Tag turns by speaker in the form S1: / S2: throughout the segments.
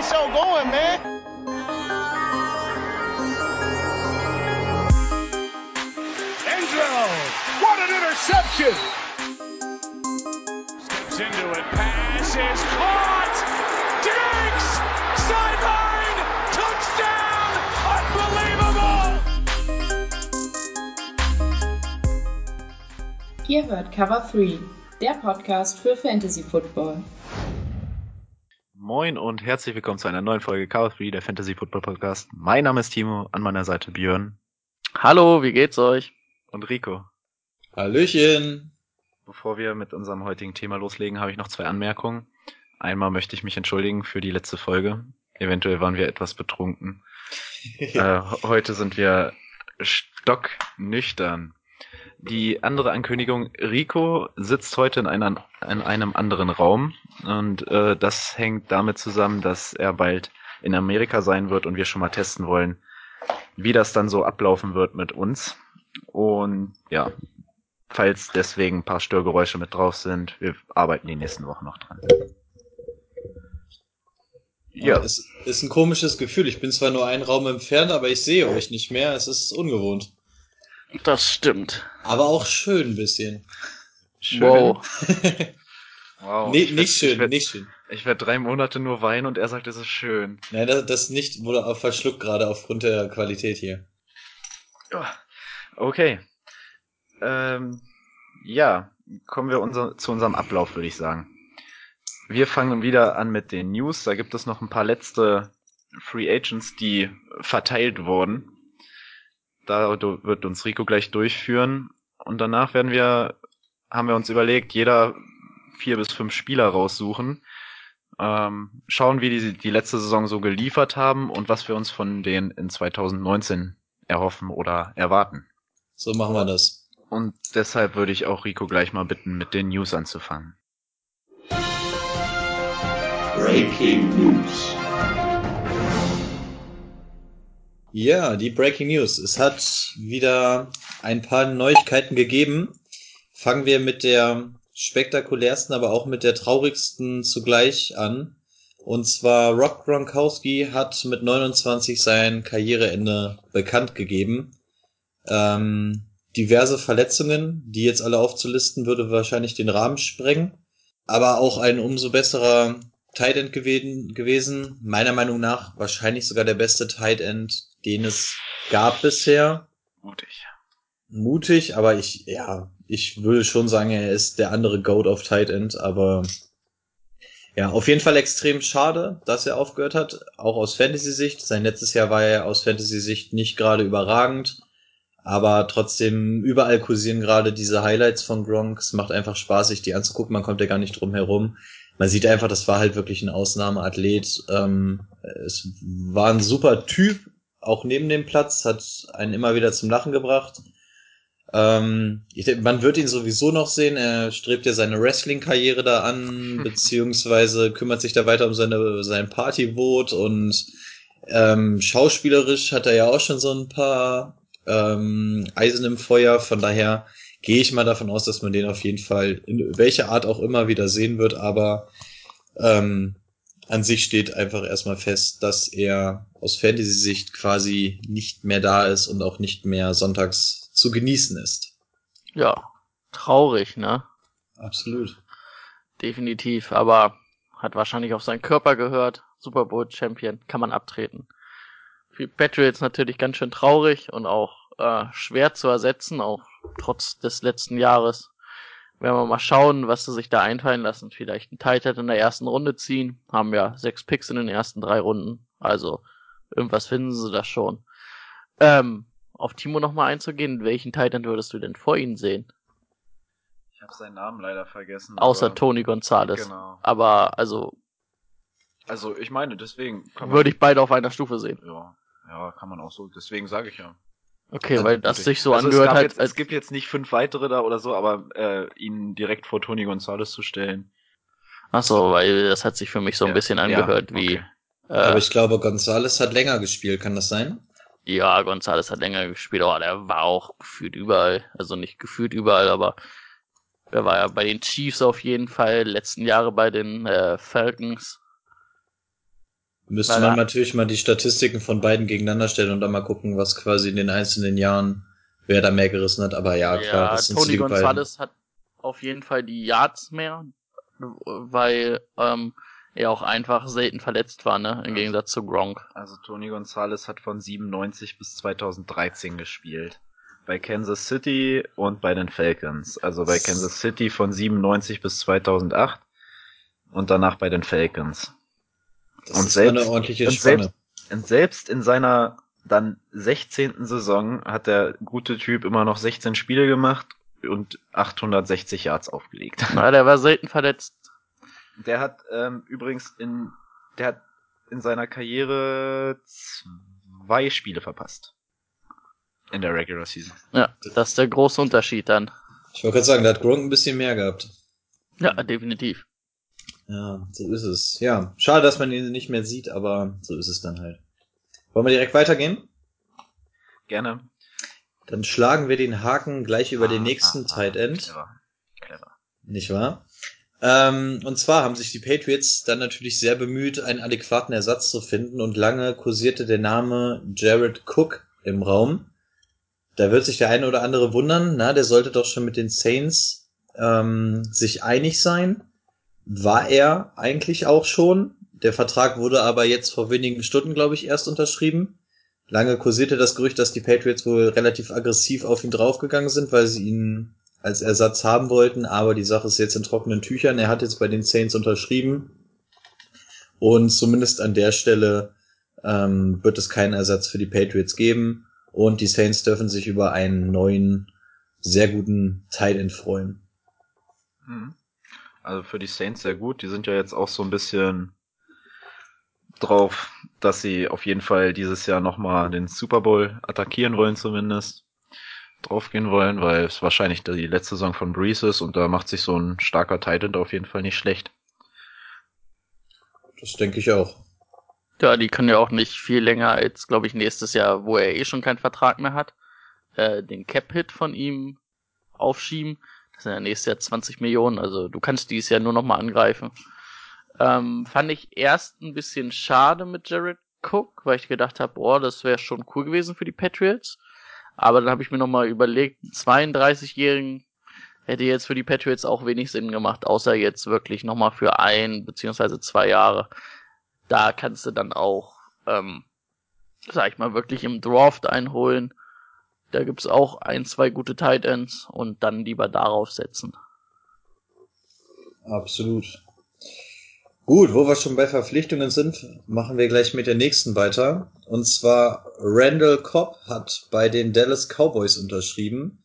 S1: the show going, man.
S2: Enzo, what an interception!
S3: Steps into it, pass is caught! Diggs! Sideline! Touchdown! Unbelievable!
S4: Ihr hört Cover 3, der Podcast für Fantasy Football.
S5: Moin und herzlich willkommen zu einer neuen Folge Cover 3, der Fantasy Football Podcast. Mein Name ist Timo, an meiner Seite Björn
S6: Hallo, wie geht's euch?
S5: und Rico.
S7: Hallöchen.
S5: Bevor wir mit unserem heutigen Thema loslegen, habe ich noch zwei Anmerkungen. Einmal möchte ich mich entschuldigen für die letzte Folge. Eventuell waren wir etwas betrunken. äh, heute sind wir stocknüchtern. Die andere Ankündigung, Rico sitzt heute in, einer, in einem anderen Raum und äh, das hängt damit zusammen, dass er bald in Amerika sein wird und wir schon mal testen wollen, wie das dann so ablaufen wird mit uns. Und ja, falls deswegen ein paar Störgeräusche mit drauf sind, wir arbeiten die nächsten Wochen noch dran.
S7: Ja, es ist ein komisches Gefühl. Ich bin zwar nur einen Raum entfernt, aber ich sehe euch nicht mehr. Es ist ungewohnt.
S6: Das stimmt.
S7: Aber auch schön ein bisschen.
S5: Schön.
S6: Wow.
S5: wow.
S7: Nee,
S5: Ich werd-
S7: nicht schön,
S5: ich werd,
S7: nicht schön.
S5: Ich werde drei Monate nur weinen und er sagt, es ist schön.
S7: Nein, das, das nicht wurde auch verschluckt gerade aufgrund der Qualität hier.
S5: Okay. Ähm, ja, kommen wir unser, zu unserem Ablauf, würde ich sagen. Wir fangen wieder an mit den News. Da gibt es noch ein paar letzte Free Agents, die verteilt wurden. Da wird uns Rico gleich durchführen. Und danach werden wir, haben wir uns überlegt, jeder vier bis fünf Spieler raussuchen. Ähm, schauen, wie die die letzte Saison so geliefert haben und was wir uns von denen in 2019 erhoffen oder erwarten.
S7: So machen wir das.
S5: Und deshalb würde ich auch Rico gleich mal bitten, mit den News anzufangen.
S8: Breaking News.
S7: Ja, die Breaking News. Es hat wieder ein paar Neuigkeiten gegeben. Fangen wir mit der spektakulärsten, aber auch mit der traurigsten zugleich an. Und zwar Rob Gronkowski hat mit 29 sein Karriereende bekannt gegeben. Ähm, diverse Verletzungen, die jetzt alle aufzulisten, würde wahrscheinlich den Rahmen sprengen. Aber auch ein umso besserer Tight End gewesen, gewesen. Meiner Meinung nach wahrscheinlich sogar der beste Tight End, den es gab bisher.
S5: Mutig.
S7: Mutig, aber ich, ja, ich würde schon sagen, er ist der andere Goat auf Tight End, aber ja, auf jeden Fall extrem schade, dass er aufgehört hat, auch aus Fantasy-Sicht. Sein letztes Jahr war er aus Fantasy-Sicht nicht gerade überragend, aber trotzdem überall kursieren gerade diese Highlights von Gronk. Es macht einfach Spaß, sich die anzugucken, man kommt ja gar nicht drum herum. Man sieht einfach, das war halt wirklich ein Ausnahmeathlet. Ähm, es war ein super Typ, auch neben dem Platz, hat einen immer wieder zum Lachen gebracht. Ähm, ich, man wird ihn sowieso noch sehen. Er strebt ja seine Wrestling-Karriere da an, beziehungsweise kümmert sich da weiter um seine, sein Partyboot und ähm, schauspielerisch hat er ja auch schon so ein paar ähm, Eisen im Feuer. Von daher gehe ich mal davon aus, dass man den auf jeden Fall in welcher Art auch immer wieder sehen wird, aber ähm, an sich steht einfach erstmal fest, dass er aus Fantasy-Sicht quasi nicht mehr da ist und auch nicht mehr sonntags zu genießen ist.
S6: Ja, traurig, ne?
S7: Absolut.
S6: Definitiv, aber hat wahrscheinlich auf seinen Körper gehört. Super Bowl Champion, kann man abtreten. Für Patriots natürlich ganz schön traurig und auch äh, schwer zu ersetzen, auch trotz des letzten Jahres. Werden wir mal schauen, was sie sich da einfallen lassen. Vielleicht ein Tight End in der ersten Runde ziehen. Haben ja sechs Picks in den ersten drei Runden. Also irgendwas finden sie da schon. Ähm, auf Timo nochmal einzugehen, welchen Tight End würdest du denn vor ihnen sehen?
S5: Ich habe seinen Namen leider vergessen.
S6: Außer
S5: aber-
S6: Tony Gonzalez.
S5: Genau.
S6: Aber also
S5: Also ich meine, deswegen
S6: würde ich beide auf einer Stufe sehen.
S5: ja, ja, kann man auch so. Deswegen sage ich ja.
S6: Okay,
S7: Ja,
S6: weil das
S5: Mutig.
S6: sich so
S5: also
S6: angehört hat,
S5: Jetzt,
S6: als
S5: es gibt jetzt nicht fünf weitere da oder so, aber äh, ihn direkt vor Tony Gonzalez zu stellen.
S6: ach so, weil das hat sich für mich so ein
S5: Ja,
S6: bisschen
S5: ja,
S6: angehört wie
S5: okay.
S7: Aber
S6: äh,
S7: ich glaube, Gonzales hat länger gespielt, kann das sein?
S6: ja, Gonzalez hat länger gespielt, aber der war auch gefühlt überall, also nicht gefühlt überall, aber er war ja bei den Chiefs auf jeden Fall, letzten Jahre bei den äh, Falcons.
S7: Müsste
S6: Weil
S7: man natürlich mal die Statistiken von beiden gegeneinander stellen und dann mal gucken, was quasi in den einzelnen Jahren, wer da mehr gerissen hat. Aber ja, klar, das sind so
S6: Tony. Gonzalez hat auf jeden Fall die Yards mehr, weil ähm, er auch einfach selten verletzt war, ne? Im Gegensatz zu Gronk.
S5: Also Tony Gonzalez hat von 97 bis 2013 gespielt. Bei Kansas City und bei den Falcons. Also bei Kansas City von 97 bis 2008 und danach bei den Falcons.
S7: Das
S5: und
S7: ist
S5: selbst-
S7: eine ordentliche
S5: und
S7: Spanne.
S5: selbst- Und selbst in seiner dann 16. Saison hat der gute Typ immer noch 16 Spiele gemacht und 860 Yards aufgelegt.
S6: Ja, der war selten verletzt.
S5: Der hat ähm, übrigens in der hat in seiner Karriere zwei Spiele verpasst. In der Regular Season.
S6: Ja, das ist der große Unterschied dann.
S7: Ich wollte gerade sagen, da hat Gronk ein bisschen mehr gehabt.
S6: Ja, definitiv.
S7: Ja, so ist es. Ja, schade, dass man ihn nicht mehr sieht, aber so ist es dann halt. Wollen wir direkt weitergehen?
S5: Gerne.
S7: Dann schlagen wir den Haken gleich über den
S5: Ah,
S7: nächsten
S5: ah, ah,
S7: Tight End.
S5: Clever. Clever.
S7: Nicht wahr? Ähm, und zwar haben sich die Patriots dann natürlich sehr bemüht, einen adäquaten Ersatz zu finden und lange kursierte der Name Jared Cook im Raum. Da wird sich der eine oder andere wundern, na, der sollte doch schon mit den Saints ähm, sich einig sein. War er eigentlich auch schon. Der Vertrag wurde aber jetzt vor wenigen Stunden, glaube ich, erst unterschrieben. Lange kursierte das Gerücht, dass die Patriots wohl relativ aggressiv auf ihn draufgegangen sind, weil sie ihn als Ersatz haben wollten, aber die Sache ist jetzt in trockenen Tüchern. Er hat jetzt bei den Saints unterschrieben und zumindest an der Stelle ähm, wird es keinen Ersatz für die Patriots geben und die Saints dürfen sich über einen neuen, sehr guten Tight End freuen.
S5: Mhm. Also für die Saints sehr gut. Die sind ja jetzt auch so ein bisschen drauf, dass sie auf jeden Fall dieses Jahr nochmal den Super Bowl attackieren wollen zumindest. Draufgehen wollen, weil es wahrscheinlich die letzte Saison von Breeze ist und da macht sich so ein starker Titan auf jeden Fall nicht schlecht.
S7: Das denke ich auch.
S6: Ja, die können ja auch nicht viel länger als, glaube ich, nächstes Jahr, wo er eh schon keinen Vertrag mehr hat, äh, den Cap-Hit von ihm aufschieben. Das sind ja nächstes Jahr 20 Millionen, also du kannst dieses Jahr nur noch mal angreifen. Ähm, fand ich erst ein bisschen schade mit Jared Cook, weil ich gedacht habe, boah, das wäre schon cool gewesen für die Patriots. Aber dann habe ich mir noch mal überlegt, einen 32-Jährigen hätte jetzt für die Patriots auch wenig Sinn gemacht, außer jetzt wirklich noch mal für ein beziehungsweise zwei Jahre da kannst du dann auch, ähm, sag ich mal, wirklich im Draft einholen. Da gibt's auch ein, zwei gute Tight Ends und dann lieber darauf setzen.
S7: Absolut. Gut, wo wir schon bei Verpflichtungen sind, machen wir gleich mit der nächsten weiter. Und zwar Randall Cobb hat bei den Dallas Cowboys unterschrieben.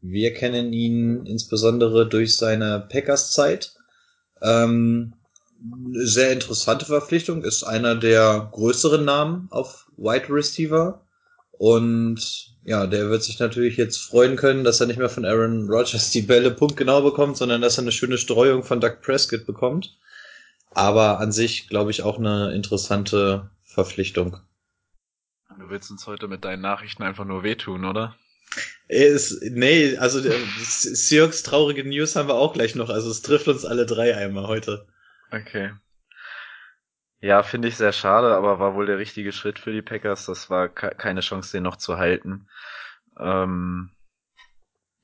S7: Wir kennen ihn insbesondere durch seine Packers-Zeit. Ähm, sehr interessante Verpflichtung, ist einer der größeren Namen auf Wide Receiver. Und ja, der wird sich natürlich jetzt freuen können, dass er nicht mehr von Aaron Rodgers die Bälle punktgenau bekommt, sondern dass er eine schöne Streuung von Doug Prescott bekommt. Aber an sich, glaube ich, auch eine interessante Verpflichtung.
S5: Du willst uns heute mit deinen Nachrichten einfach nur wehtun, oder?
S7: Ist, nee, also der- Seahawks traurige News haben wir auch gleich noch. Also es trifft uns alle drei einmal heute.
S5: Okay. Ja, finde ich sehr schade, aber war wohl der richtige Schritt für die Packers. Das war ke- keine Chance, den noch zu halten. Ähm,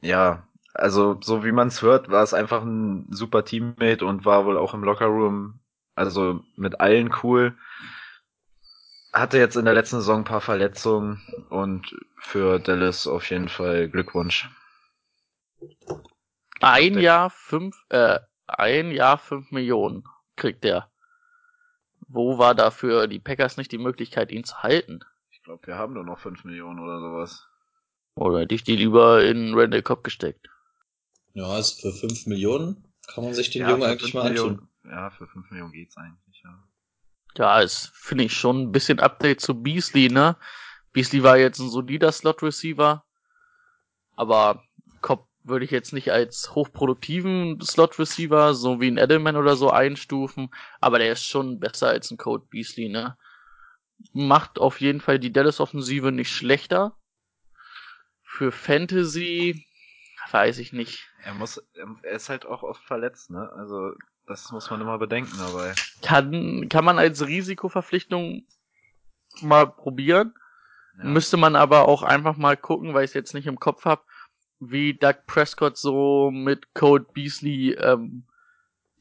S5: ja, also so wie man es hört, war es einfach ein super Teammate und war wohl auch im Lockerroom, also mit allen cool. Hatte jetzt in der letzten Saison ein paar Verletzungen und für Dallas auf jeden Fall Glückwunsch.
S6: Ein Jahr fünf, äh, ein Jahr fünf Millionen kriegt der. Wo war dafür die Packers nicht die Möglichkeit, ihn zu halten?
S5: Ich glaube, wir haben nur noch 5 Millionen oder sowas.
S6: Oder hätte ich die lieber in Randall Cobb gesteckt?
S7: Ja, also für fünf Millionen kann man sich den
S5: Ja,
S7: Jungen
S5: für
S7: eigentlich
S5: 5
S7: mal anschauen.
S5: Millionen, ja, für 5 Millionen geht's eigentlich, ja.
S6: Ja, ist, finde ich, schon ein bisschen Update zu Beasley, ne? Beasley war jetzt ein solider Slot-Receiver, aber würde ich jetzt nicht als hochproduktiven Slot-Receiver, so wie ein Edelman oder so einstufen, aber der ist schon besser als ein Code Beasley, ne? Macht auf jeden Fall die Dallas-Offensive nicht schlechter. Für Fantasy weiß ich nicht.
S5: Er muss, er ist halt auch oft verletzt, ne? Also Das muss man immer bedenken dabei.
S6: Kann, kann man als Risikoverpflichtung mal probieren.
S5: Ja.
S6: Müsste man aber auch einfach mal gucken, weil ich es jetzt nicht im Kopf habe, wie Doug Prescott so mit Code Beasley ähm,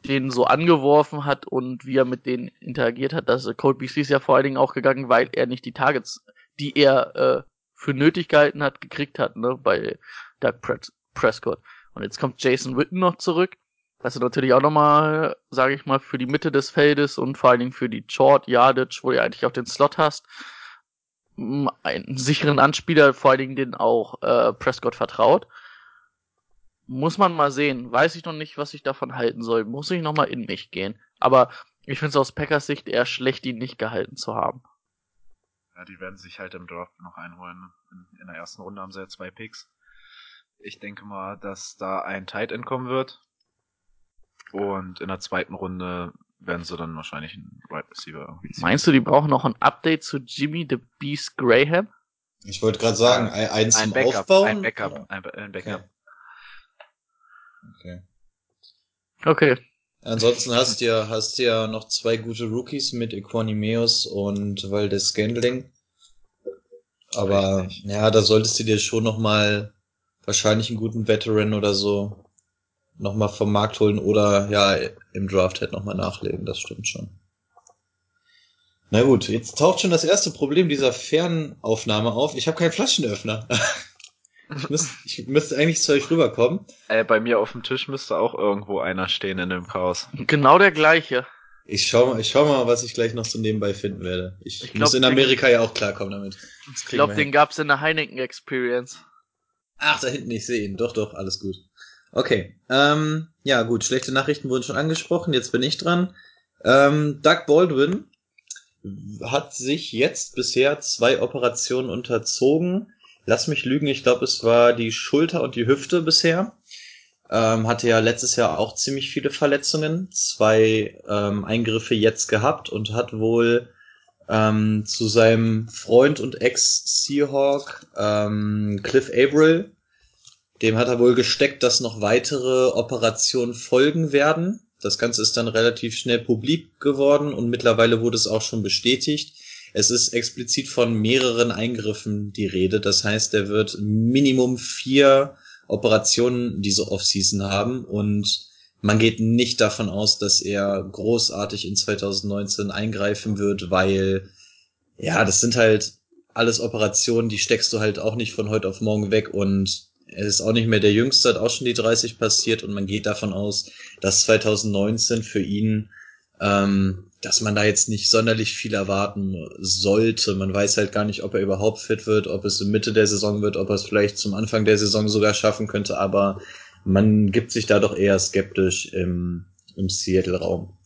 S6: den so angeworfen hat und wie er mit denen interagiert hat. Das Code Beasley ist ja vor allen Dingen auch gegangen, weil er nicht die Targets, die er äh, für nötig gehalten hat, gekriegt hat, ne, bei Doug Pres Prescott. Und jetzt kommt Jason Witten noch zurück. Was du natürlich auch nochmal, sage ich mal, für die Mitte des Feldes und vor allen Dingen für die Short Yardage, wo du eigentlich auch den Slot hast, einen sicheren Anspieler, vor allen Dingen den auch äh, Prescott vertraut. Muss man mal sehen. Weiß ich noch nicht, was ich davon halten soll. Muss ich nochmal in mich gehen. Aber ich finde es aus Packers Sicht eher schlecht, ihn nicht gehalten zu haben.
S5: Ja, die werden sich halt im Draft noch einholen. In, in der ersten Runde haben sie ja zwei Picks. Ich denke mal, dass da ein Tight End kommen wird. Und in der zweiten Runde werden sie dann wahrscheinlich einen Wide Receiver irgendwie ziehen.
S6: Meinst du, die brauchen noch ein Update zu Jimmy the Beast Graham?
S7: Ich wollte gerade sagen, ein, eins
S5: ein
S7: zum
S5: Backup,
S7: Aufbauen.
S5: ein Backup, ein, Ba- ein Backup.
S7: Okay.
S6: Okay.
S7: Ansonsten hast du ja, hast du ja noch zwei gute Rookies mit Equanimeus und Valdez Scandling. Aber ja, da solltest du dir schon noch mal wahrscheinlich einen guten Veteran oder so noch mal vom Markt holen oder ja im Draft halt noch mal nachlegen. Das stimmt schon. Na gut, jetzt taucht schon das erste Problem dieser Fernaufnahme auf. Ich habe keinen Flaschenöffner. ich, müsste, ich müsste eigentlich zu euch rüberkommen.
S5: Äh, bei mir auf dem Tisch müsste auch irgendwo einer stehen in dem Chaos.
S6: Genau der gleiche.
S7: Ich schau, mal- ich schau mal, was ich gleich noch so nebenbei finden werde. Ich,
S6: Ich
S7: muss
S6: glaub,
S7: in Amerika ja auch klarkommen damit.
S6: Ich glaube, den gab's in der Heineken Experience.
S7: Ach, da hinten, ich sehe ihn. Doch, doch, alles gut. Okay. Ähm, ja, gut, schlechte Nachrichten wurden schon angesprochen. Jetzt bin ich dran. Ähm, Doug Baldwin hat sich jetzt bisher zwei Operationen unterzogen. Lass mich lügen, ich glaube, es war die Schulter und die Hüfte bisher. Ähm, hatte ja letztes Jahr auch ziemlich viele Verletzungen, zwei ähm, Eingriffe jetzt gehabt und hat wohl ähm, zu seinem Freund und Ex-Seahawk ähm, Cliff Averill, dem hat er wohl gesteckt, dass noch weitere Operationen folgen werden. Das Ganze ist dann relativ schnell publik geworden und mittlerweile wurde es auch schon bestätigt. Es ist explizit von mehreren Eingriffen die Rede. Das heißt, er wird Minimum vier Operationen diese Offseason haben und man geht nicht davon aus, dass er großartig in 2019 eingreifen wird, weil ja, das sind halt alles Operationen, die steckst du halt auch nicht von heute auf morgen weg und er ist auch nicht mehr der Jüngste, hat auch schon die 30 passiert und man geht davon aus, dass 2019 für ihn, ähm, dass man da jetzt nicht sonderlich viel erwarten sollte. Man weiß halt gar nicht, ob er überhaupt fit wird, ob es in Mitte der Saison wird, ob er es vielleicht zum Anfang der Saison sogar schaffen könnte, aber man gibt sich da doch eher skeptisch im, im Seattle-Raum.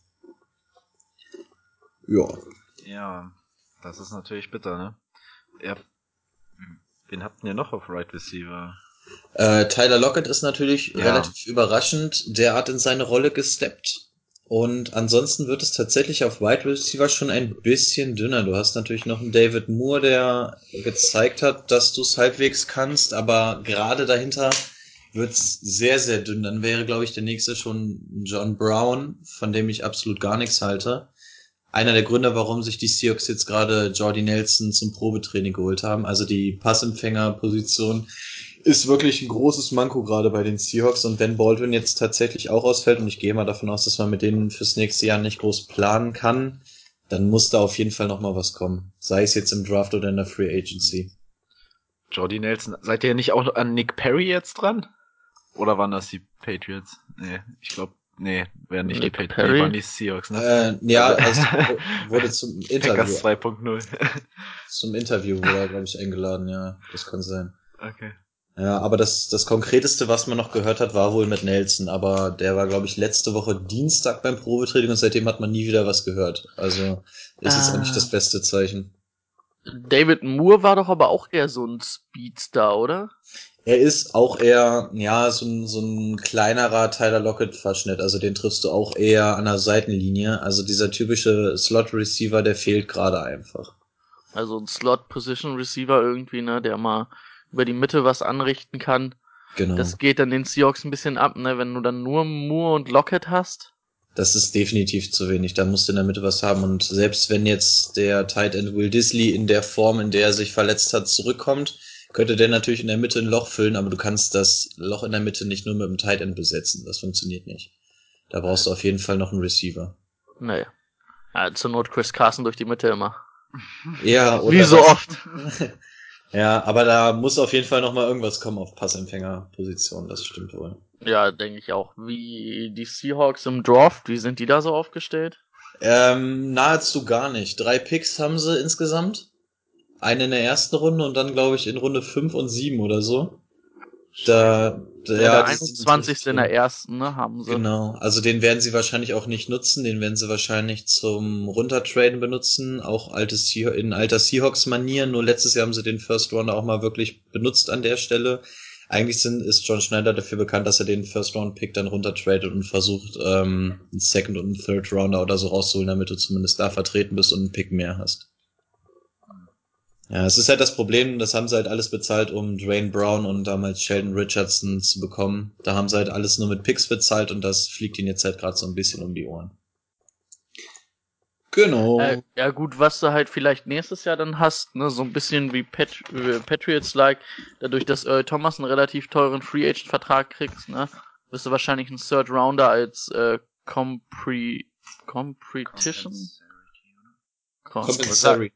S7: Ja.
S5: Ja, das ist natürlich bitter, ne? Ja. Wen habt ihr noch auf Right Receiver?
S7: Äh, Tyler Lockett ist natürlich
S5: Ja.
S7: relativ überraschend derart in seine Rolle gesteppt. Und ansonsten wird es tatsächlich auf Wide Receiver schon ein bisschen dünner. Du hast natürlich noch einen David Moore, der gezeigt hat, dass du es halbwegs kannst, aber gerade dahinter wird's sehr, sehr dünn. Dann wäre, glaube ich, der nächste schon John Brown, von dem ich absolut gar nichts halte. Einer der Gründe, warum sich die Seahawks jetzt gerade Jordy Nelson zum Probetraining geholt haben. Also die Passempfängerposition ist wirklich ein großes Manko gerade bei den Seahawks und wenn Baldwin jetzt tatsächlich auch ausfällt und ich gehe mal davon aus, dass man mit denen fürs nächste Jahr nicht groß planen kann, dann muss da auf jeden Fall noch mal was kommen. Sei es jetzt im Draft oder in der Free Agency.
S5: Jordy Nelson. Seid ihr nicht auch an Nick Perry jetzt dran? Oder waren das die Patriots? Nee, ich glaube, nee, wären nicht
S6: Nick
S5: die Patriots,
S6: Perry?
S5: nee, waren die Seahawks, ne?
S7: Äh, ja, also wurde zum Interview,
S5: 2.0.
S7: zum Interview wurde er, glaube ich, eingeladen, ja, das kann sein.
S5: okay.
S7: Ja, aber das, das Konkreteste, was man noch gehört hat, war wohl mit Nelson, aber der war, glaube ich, letzte Woche Dienstag beim Probetraining und seitdem hat man nie wieder was gehört. Also ist jetzt auch
S6: Ah.
S7: nicht das beste Zeichen.
S6: David Moore war doch aber auch eher so ein Speedstar, oder?
S7: Er ist auch eher, ja, so ein, so ein kleinerer Tyler Lockett-Verschnitt. Also den triffst du auch eher an der Seitenlinie. Also dieser typische Slot-Receiver, der fehlt gerade einfach.
S6: Also ein Slot-Position-Receiver irgendwie, ne, der mal über die Mitte was anrichten kann.
S7: Genau.
S6: Das geht dann den Seahawks ein bisschen ab, ne, wenn du dann nur Moore und Lockett hast.
S7: Das ist definitiv zu wenig. Da musst du in der Mitte was haben. Und selbst wenn jetzt der Tight End Will Disley in der Form, in der er sich verletzt hat, zurückkommt, könnte der natürlich in der Mitte ein Loch füllen, aber du kannst das Loch in der Mitte nicht nur mit dem Tight End besetzen. Das funktioniert nicht. Da brauchst du auf jeden Fall noch einen Receiver.
S6: Nee. Ja, zur Not Chris Carson durch die Mitte immer.
S7: Ja, oder
S6: Wie so oft.
S7: Ja, aber da muss auf jeden Fall noch mal irgendwas kommen auf Passempfängerposition. Das stimmt wohl.
S6: Ja, denke ich auch. Wie die Seahawks im Draft, wie sind die da so aufgestellt?
S7: Ähm, nahezu gar nicht. Drei Picks haben sie insgesamt. Eine in der ersten Runde und dann, glaube ich, in Runde fünf und sieben oder so. Da,
S6: Ja, der
S7: die sind
S6: 21. in der ersten, ne, haben sie.
S7: Genau. Also den werden sie wahrscheinlich auch nicht nutzen. Den werden sie wahrscheinlich zum Runtertraden benutzen. Auch altes in alter Seahawks-Manier. Nur letztes Jahr haben sie den First Rounder auch mal wirklich benutzt an der Stelle. Eigentlich sind, ist John Schneider dafür bekannt, dass er den First Round Pick dann runtertradet und versucht, ähm, einen Second und einen Third Rounder oder so rauszuholen, damit du zumindest da vertreten bist und einen Pick mehr hast. Ja, es ist halt das Problem, das haben sie halt alles bezahlt, um Dwayne Brown und damals Sheldon Richardson zu bekommen. Da haben sie halt alles nur mit Picks bezahlt und das fliegt ihnen jetzt halt gerade so ein bisschen um die Ohren. Genau.
S6: Äh, ja gut, was du halt vielleicht nächstes Jahr dann hast, ne, so ein bisschen wie Pat äh, Patriots-like, dadurch, dass Earl Thomas einen relativ teuren Free Agent-Vertrag kriegst, ne, wirst du wahrscheinlich einen Third Rounder als äh, Compre Competition?
S7: Compensatory.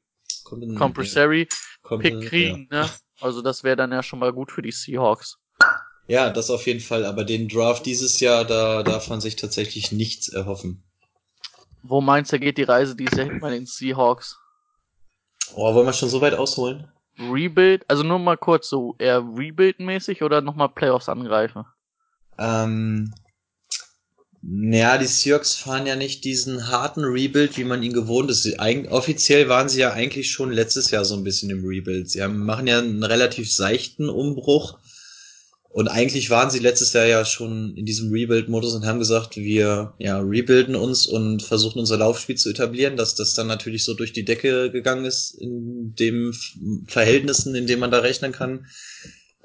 S6: Compensatory
S7: Kompen-
S6: Pick kriegen, ne? Also das wäre dann ja schon mal gut für die Seahawks.
S7: Ja. ja, das auf jeden Fall. Aber den Draft dieses Jahr, da darf man sich tatsächlich nichts erhoffen.
S6: Wo meinst du, geht die Reise dieses Jahr hin bei den Seahawks?
S7: Oh, wollen wir schon so weit ausholen?
S6: Rebuild? Also nur mal kurz so, eher Rebuild-mäßig oder nochmal Playoffs angreifen?
S7: Ähm, ja, die Seahawks fahren ja nicht diesen harten Rebuild, wie man ihn gewohnt ist. Offiziell waren sie ja eigentlich schon letztes Jahr so ein bisschen im Rebuild. Sie machen ja einen relativ seichten Umbruch. Und eigentlich waren sie letztes Jahr ja schon in diesem Rebuild-Modus und haben gesagt, wir ja, rebuilden uns und versuchen unser Laufspiel zu etablieren, dass das dann natürlich so durch die Decke gegangen ist in dem Verhältnissen, in dem man da rechnen kann.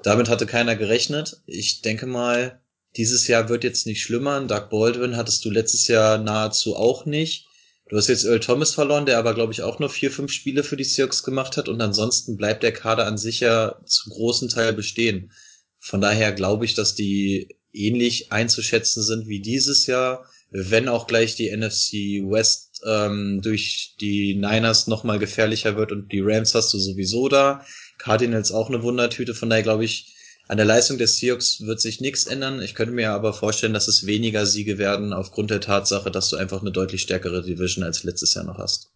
S7: Damit hatte keiner gerechnet. Ich denke mal, dieses Jahr wird jetzt nicht schlimmer. Doug Baldwin hattest du letztes Jahr nahezu auch nicht. Du hast jetzt Earl Thomas verloren, der aber, glaube ich, auch nur vier, fünf Spiele für die Seahawks gemacht hat. Und ansonsten bleibt der Kader an sich ja zum großen Teil bestehen. Von daher glaube ich, dass die ähnlich einzuschätzen sind wie dieses Jahr, wenn auch gleich die NFC West ähm, durch die Niners nochmal gefährlicher wird und die Rams hast du sowieso da. Cardinals auch eine Wundertüte, von daher glaube ich, an der Leistung des Seahawks wird sich nichts ändern. Ich könnte mir aber vorstellen, dass es weniger Siege werden aufgrund der Tatsache, dass du einfach eine deutlich stärkere Division als letztes Jahr noch hast.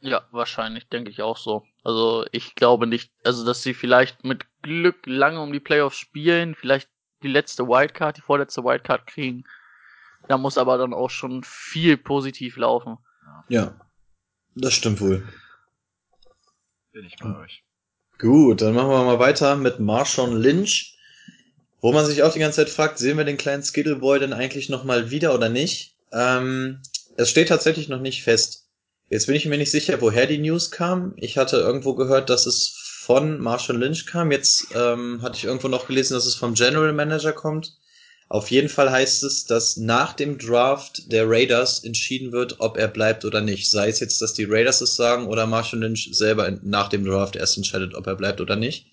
S6: Ja, wahrscheinlich, denke ich auch so. Also ich glaube nicht, also dass sie vielleicht mit Glück lange um die Playoffs spielen, vielleicht die letzte Wildcard, die vorletzte Wildcard kriegen. Da muss aber dann auch schon viel positiv laufen.
S7: Ja, das stimmt wohl.
S5: Bin ich bei euch.
S7: Gut, dann machen wir mal weiter mit Marshawn Lynch, wo man sich auch die ganze Zeit fragt, sehen wir den kleinen Skittleboy denn eigentlich nochmal wieder oder nicht? Ähm, es steht tatsächlich noch nicht fest. Jetzt bin ich mir nicht sicher, woher die News kam. Ich hatte irgendwo gehört, dass es von Marshall Lynch kam. Jetzt ähm, hatte ich irgendwo noch gelesen, dass es vom General Manager kommt. Auf jeden Fall heißt es, dass nach dem Draft der Raiders entschieden wird, ob er bleibt oder nicht. Sei es jetzt, dass die Raiders es sagen oder Marshall Lynch selber nach dem Draft erst entscheidet, ob er bleibt oder nicht.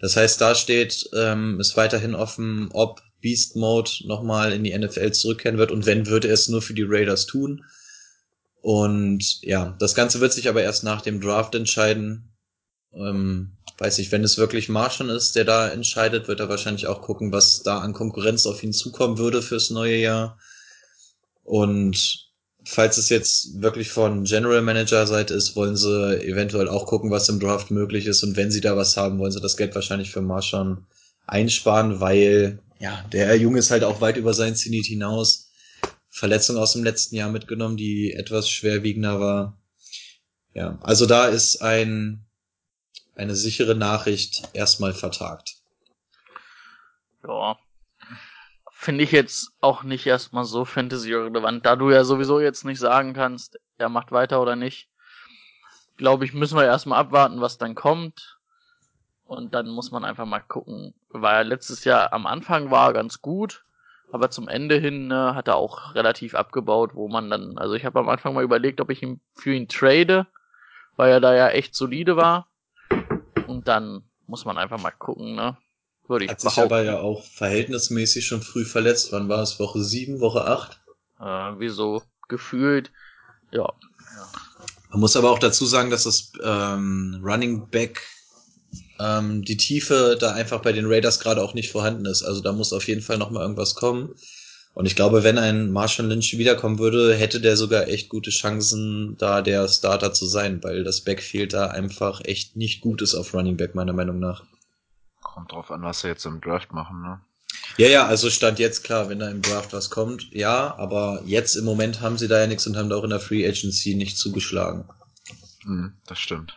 S7: Das heißt, da steht, ähm, ist weiterhin offen, ob Beast Mode nochmal in die NFL zurückkehren wird und wenn, würde er es nur für die Raiders tun. Und ja, das Ganze wird sich aber erst nach dem Draft entscheiden. Ähm, weiß nicht, wenn es wirklich Martian ist, der da entscheidet, wird er wahrscheinlich auch gucken, was da an Konkurrenz auf ihn zukommen würde fürs neue Jahr. Und falls es jetzt wirklich von General Manager Seite ist, wollen sie eventuell auch gucken, was im Draft möglich ist. Und wenn sie da was haben, wollen sie das Geld wahrscheinlich für Martian einsparen, weil ja, der Junge ist halt auch weit über sein Zenit hinaus. Verletzung aus dem letzten Jahr mitgenommen, die etwas schwerwiegender war. Ja, also da ist ein, eine sichere Nachricht erstmal vertagt.
S6: Ja. Finde ich jetzt auch nicht erstmal so fantasy-relevant, da du ja sowieso jetzt nicht sagen kannst, er macht weiter oder nicht. Glaube ich, müssen wir erstmal abwarten, was dann kommt. Und dann muss man einfach mal gucken. Weil letztes Jahr am Anfang war ganz gut. Aber zum Ende hin äh, hat er auch relativ abgebaut, wo man dann, also ich habe am Anfang mal überlegt, ob ich ihn für ihn trade, weil er da ja echt solide war. Dann muss man einfach mal gucken, ne? Würde ich
S7: Hat sich
S6: behaupten.
S7: aber ja auch verhältnismäßig schon früh verletzt. Wann war es? Woche 7, Woche 8?
S6: Äh, wie so gefühlt. Ja.
S7: Man muss aber auch dazu sagen, dass das ähm, Running Back ähm, die Tiefe da einfach bei den Raiders gerade auch nicht vorhanden ist. Also da muss auf jeden Fall noch mal irgendwas kommen. Und ich glaube, wenn ein Marshall Lynch wiederkommen würde, hätte der sogar echt gute Chancen, da der Starter zu sein, weil das Backfield da einfach echt nicht gut ist auf Running Back, meiner Meinung nach.
S5: Kommt drauf an, was sie jetzt im Draft machen, ne?
S7: Ja, ja, also stand jetzt klar, wenn da im Draft was kommt, ja, aber jetzt im Moment haben sie da ja nichts und haben da auch in der Free Agency nicht zugeschlagen.
S5: Hm, das stimmt.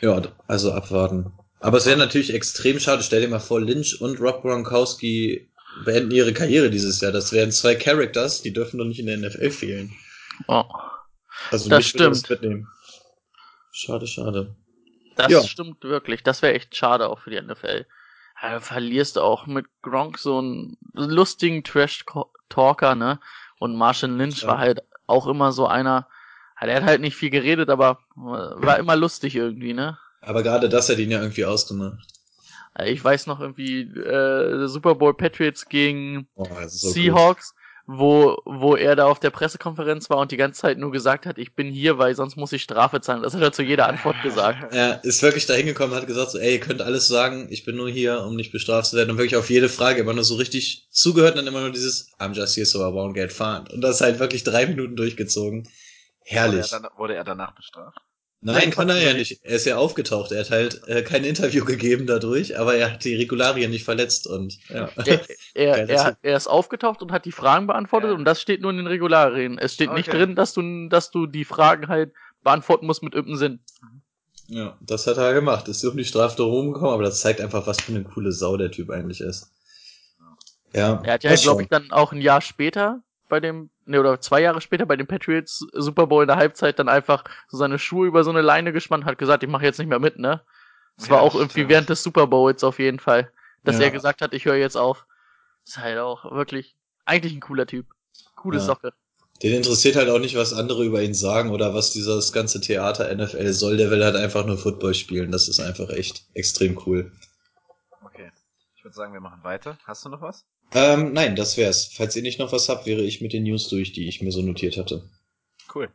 S7: Ja, also abwarten. Aber es wäre natürlich extrem schade. Stell dir mal vor, Lynch und Rob Gronkowski beenden ihre Karriere dieses Jahr. Das wären zwei Characters, die dürfen doch nicht in der NFL fehlen.
S6: Oh,
S7: Also
S6: Das stimmt.
S7: mitnehmen. Schade, schade.
S6: das
S7: Ja.
S6: stimmt wirklich. Das wäre echt schade auch für die NFL. Ja, du verlierst auch mit Gronk so einen lustigen Trash-Talker, ne? Und Marshall Lynch
S7: Ja.
S6: war halt auch immer so einer, der hat halt nicht viel geredet, aber war immer lustig irgendwie, ne?
S7: Aber gerade das hat ihn ja irgendwie ausgemacht.
S6: Ich weiß noch irgendwie äh, Super Bowl Patriots gegen
S7: Oh, so
S6: Seahawks, wo, wo er da auf der Pressekonferenz war und die ganze Zeit nur gesagt hat, ich bin hier, weil sonst muss ich Strafe zahlen. Das hat er zu jeder Antwort gesagt.
S7: Er ist wirklich da hingekommen, hat gesagt so, ey, ihr könnt alles sagen, ich bin nur hier, um nicht bestraft zu werden. Und wirklich auf jede Frage immer nur so richtig zugehört und dann immer nur dieses, I'm just here so I won't get fined. Und das halt wirklich drei Minuten durchgezogen. Herrlich.
S5: Wurde er, dann, wurde er danach bestraft?
S7: Nein, kann er ja nicht. Er ist ja aufgetaucht. Er hat halt äh, kein Interview gegeben dadurch, aber er hat die Regularien nicht verletzt und ja.
S6: Er, er, er, er ist aufgetaucht und hat die Fragen beantwortet
S5: Ja.
S6: und das steht nur in den Regularien. Es steht nicht
S5: Okay.
S6: drin, dass du, dass du die Fragen halt beantworten musst mit irgendeinem Sinn.
S7: ja, das hat er gemacht. Ist um die Strafe rumgekommen, aber das zeigt einfach, was für eine coole Sau der Typ eigentlich ist. Ja.
S6: Er hat ja, glaube ich, dann auch ein Jahr später bei dem, ne, oder zwei Jahre später bei den Patriots Super Bowl in der Halbzeit dann einfach so seine Schuhe über so eine Leine gespannt, hat gesagt, ich mache jetzt nicht mehr mit, ne? Das war
S5: Ja,
S6: auch irgendwie
S5: stimmt.
S6: während des Super Bowls auf jeden Fall, dass
S7: Ja.
S6: er gesagt hat, ich höre jetzt auf. Ist halt auch wirklich eigentlich ein cooler Typ. Coole
S7: Ja.
S6: Socke.
S7: Den interessiert halt auch nicht, was andere über ihn sagen oder was dieses ganze Theater NFL soll. Der will halt einfach nur Football spielen. Das ist einfach echt extrem cool.
S5: Okay. Ich würde sagen, wir machen weiter. Hast du noch was?
S7: Ähm, nein, das wär's. Falls ihr nicht noch was habt, wäre ich mit den News durch, die ich mir so notiert hatte.
S5: Cool.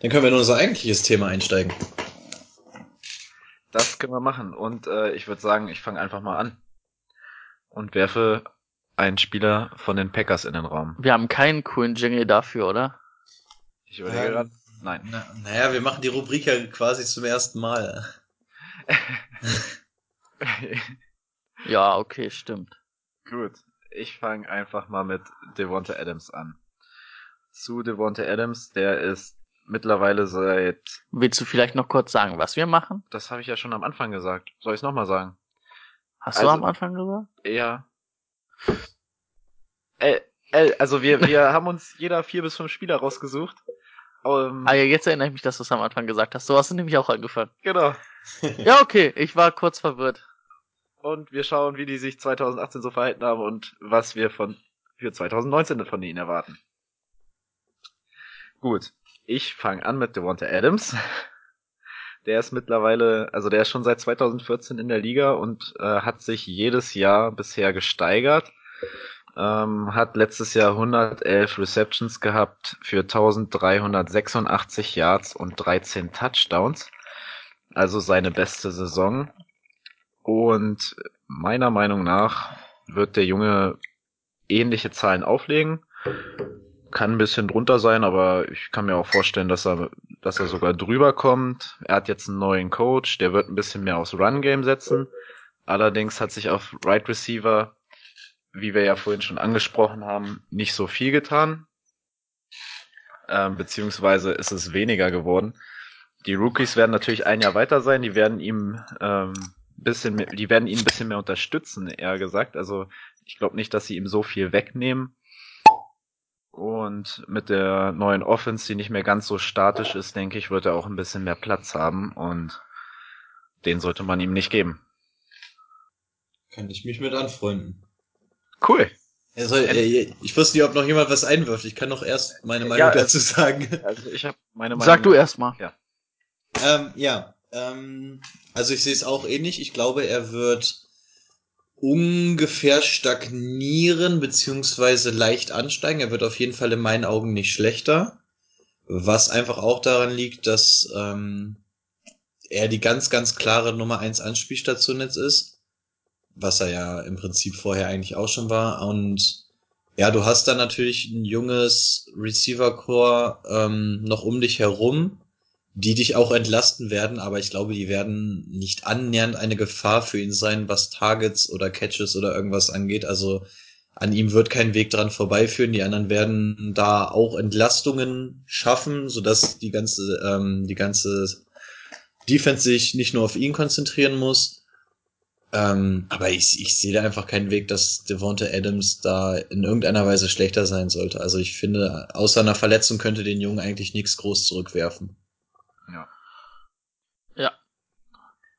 S7: Dann können wir in unser eigentliches Thema einsteigen.
S5: Das können wir machen. Und äh, ich würde sagen, ich fange einfach mal an. Und werfe einen Spieler von den Packers in den Raum.
S6: Wir haben keinen coolen Jingle dafür, oder?
S5: Ich überlege
S7: Ähm,
S5: gerade. Nein.
S7: Na, naja, wir machen die Rubrik ja quasi zum ersten Mal.
S6: Ja, okay, stimmt.
S5: Gut. Ich fange einfach mal mit Devonta Adams an. Zu Devonta Adams, der ist mittlerweile seit,
S6: Willst du vielleicht noch kurz sagen, was wir machen?
S5: das habe ich ja schon am Anfang gesagt. Soll ich es nochmal sagen?
S6: Hast du
S5: Also-
S6: am Anfang gesagt?
S5: Ja. Äh, äh, also wir, wir haben uns jeder vier bis fünf Spieler rausgesucht. Ähm,
S6: Ah ja, jetzt erinnere ich mich, dass du es am Anfang gesagt hast. So hast du nämlich auch angefangen.
S5: genau.
S6: Ja, okay, ich war kurz verwirrt.
S5: Und wir schauen, wie die sich 2018 so verhalten haben und was wir von für 2019 von ihnen erwarten. Gut, ich fange an mit Devonta Adams. Der ist mittlerweile, also der ist schon seit 2014 in der Liga und äh, hat sich jedes Jahr bisher gesteigert. Ähm, hat letztes Jahr 111 Receptions gehabt für 1386 Yards und 13 Touchdowns. Also seine beste Saison. Und meiner Meinung nach wird der Junge ähnliche Zahlen auflegen. Kann ein bisschen drunter sein, aber ich kann mir auch vorstellen, dass er, dass er sogar drüber kommt. Er hat jetzt einen neuen Coach, der wird ein bisschen mehr aufs Run-Game setzen. Allerdings hat sich auf Right Receiver, wie wir ja vorhin schon angesprochen haben, nicht so viel getan. Ähm, beziehungsweise ist es weniger geworden. Die Rookies werden natürlich ein Jahr weiter sein, die werden ihm ähm, bisschen mehr, die werden ihn ein bisschen mehr unterstützen, eher gesagt. Also ich glaube nicht, dass sie ihm so viel wegnehmen. Und mit der neuen Offense, die nicht mehr ganz so statisch ist, denke ich, wird er auch ein bisschen mehr Platz haben und den sollte man ihm nicht geben.
S7: Kann ich mich mit anfreunden.
S5: Cool.
S7: Also, ich wusste nicht, ob noch jemand was einwirft. Ich kann noch erst meine Meinung
S5: Ja,
S7: dazu sagen.
S5: Also ich habe meine Meinung.
S6: Sag du erst mal.
S7: Ähm, ja, ähm, also ich sehe es auch ähnlich. Ich glaube, er wird ungefähr stagnieren beziehungsweise leicht ansteigen. Er wird auf jeden Fall in meinen Augen nicht schlechter. Was einfach auch daran liegt, dass ähm, er die ganz, ganz klare Nummer 1 Anspielstation jetzt ist. Was er ja im Prinzip vorher eigentlich auch schon war. Und ja, du hast dann natürlich ein junges Receiver-Core ähm, noch um dich herum, die dich auch entlasten werden, aber ich glaube, die werden nicht annähernd eine Gefahr für ihn sein, was Targets oder Catches oder irgendwas angeht. Also an ihm wird kein Weg dran vorbeiführen. Die anderen werden da auch Entlastungen schaffen, sodass die ganze, ähm, die ganze Defense sich nicht nur auf ihn konzentrieren muss. Ähm, aber ich, ich sehe da einfach keinen Weg, dass Devonta Adams da in irgendeiner Weise schlechter sein sollte. Also ich finde, außer einer Verletzung könnte den Jungen eigentlich nichts groß zurückwerfen.
S6: Ja.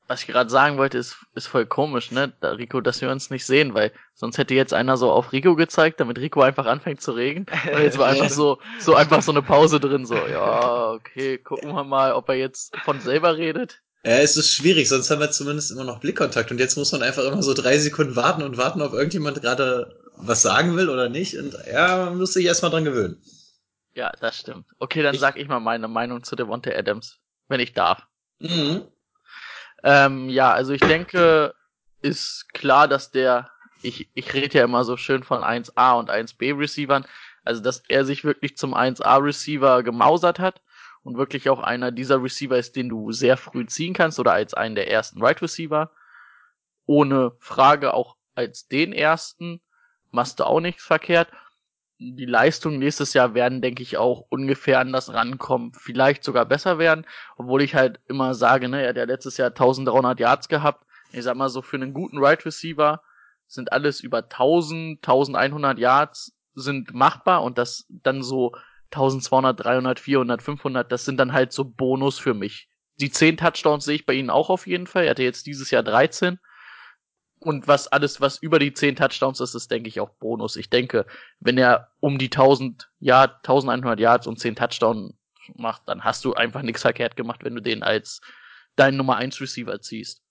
S6: Was ich gerade sagen wollte, ist, ist voll komisch, ne, da, Rico, dass wir uns nicht sehen, weil sonst hätte jetzt einer so auf Rico gezeigt, damit Rico einfach anfängt zu regen. Und jetzt war einfach so, so einfach so eine Pause drin, so, ja, okay, gucken wir mal, ob er jetzt von selber redet.
S7: Ja, es ist schwierig, sonst haben wir zumindest immer noch Blickkontakt und jetzt muss man einfach immer so drei Sekunden warten und warten, ob irgendjemand gerade was sagen will oder nicht und ja, man muss sich erstmal dran gewöhnen.
S6: Ja, das stimmt. Okay, dann
S7: Ich-
S6: sag ich mal meine Meinung zu Devonta Adams, wenn ich darf.
S7: Mhm.
S6: Ähm, ja, also ich denke, ist klar, dass der, ich, ich rede ja immer so schön von 1A und 1B Receivern, also dass er sich wirklich zum 1A Receiver gemausert hat und wirklich auch einer dieser Receiver ist, den du sehr früh ziehen kannst oder als einen der ersten Right Receiver. Ohne Frage auch als den ersten machst du auch nichts verkehrt. Die Leistungen nächstes Jahr werden, denke ich, auch ungefähr an das rankommen, vielleicht sogar besser werden, obwohl ich halt immer sage, ne, er hat ja letztes Jahr 1300 Yards gehabt. Ich sag mal so, für einen guten Right Receiver sind alles über 1000, 1100 Yards sind machbar und das dann so 1200, 300, 400, 500, das sind dann halt so Bonus für mich. Die 10 Touchdowns sehe ich bei ihnen auch auf jeden Fall. Er hatte jetzt dieses Jahr 13. Und was alles, was über die 10 Touchdowns ist, ist, denke ich, auch Bonus. Ich denke, wenn er um die 1000 Yard, 1100 Yards und 10 Touchdowns macht, dann hast du einfach nichts verkehrt gemacht, wenn du den als deinen Nummer 1 Receiver ziehst.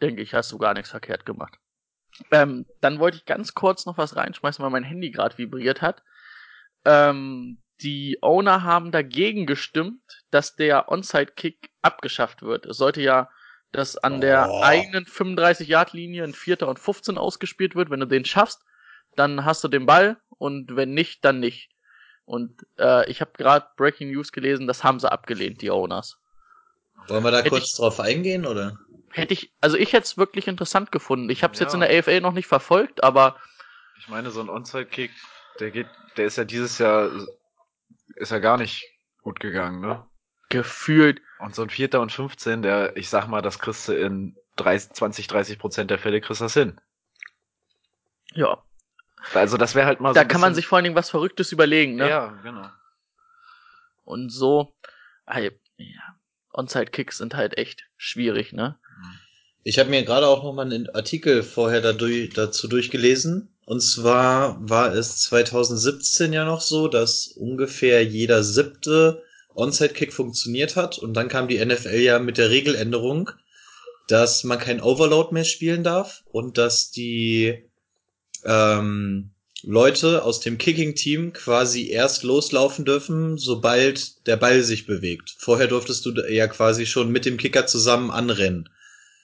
S6: Denke ich, hast du gar nichts verkehrt gemacht. Ähm, dann wollte ich ganz kurz noch was reinschmeißen, weil mein Handy gerade vibriert hat. Ähm, die Owner haben dagegen gestimmt, dass der Onside-Kick abgeschafft wird. Es sollte ja, dass an der
S7: Oh.
S6: eigenen 35-Yard-Linie ein Vierter und 15 ausgespielt wird. Wenn du den schaffst, dann hast du den Ball und wenn nicht, dann nicht. Und äh, ich habe gerade Breaking News gelesen, das haben sie abgelehnt, die Owners.
S7: Wollen wir da
S6: Hätte
S7: kurz
S6: ich-
S7: drauf eingehen, oder?
S6: Hätte ich, also ich hätte es wirklich interessant gefunden. Ich habe es
S5: Ja.
S6: jetzt in der AFL noch nicht verfolgt, aber
S5: Ich meine, so ein Onside-Kick, der geht, der ist ja dieses Jahr, ist ja gar nicht gut gegangen, ne?
S6: Gefühlt,
S5: Und so ein Vierter und 15, der, ich sag mal, das kriegst du in 30, 20, 30 Prozent der Fälle kriegst du das hin.
S6: ja,
S5: Also das wäre halt mal so
S6: da kann man sich vor allen Dingen was Verrücktes überlegen, ne?
S5: Ja, genau.
S6: Und so, ah, ja, Onside-Kicks sind halt echt schwierig, ne?
S7: Ich habe mir gerade auch noch mal einen Artikel vorher dadurch, dazu durchgelesen. Und zwar war es 2017 ja noch so, dass ungefähr jeder siebte Onside-Kick funktioniert hat. Und dann kam die NFL ja mit der Regeländerung, dass man kein Overload mehr spielen darf und dass die ähm, Leute aus dem Kicking-Team quasi erst loslaufen dürfen, sobald der Ball sich bewegt. Vorher durftest du ja quasi schon mit dem Kicker zusammen anrennen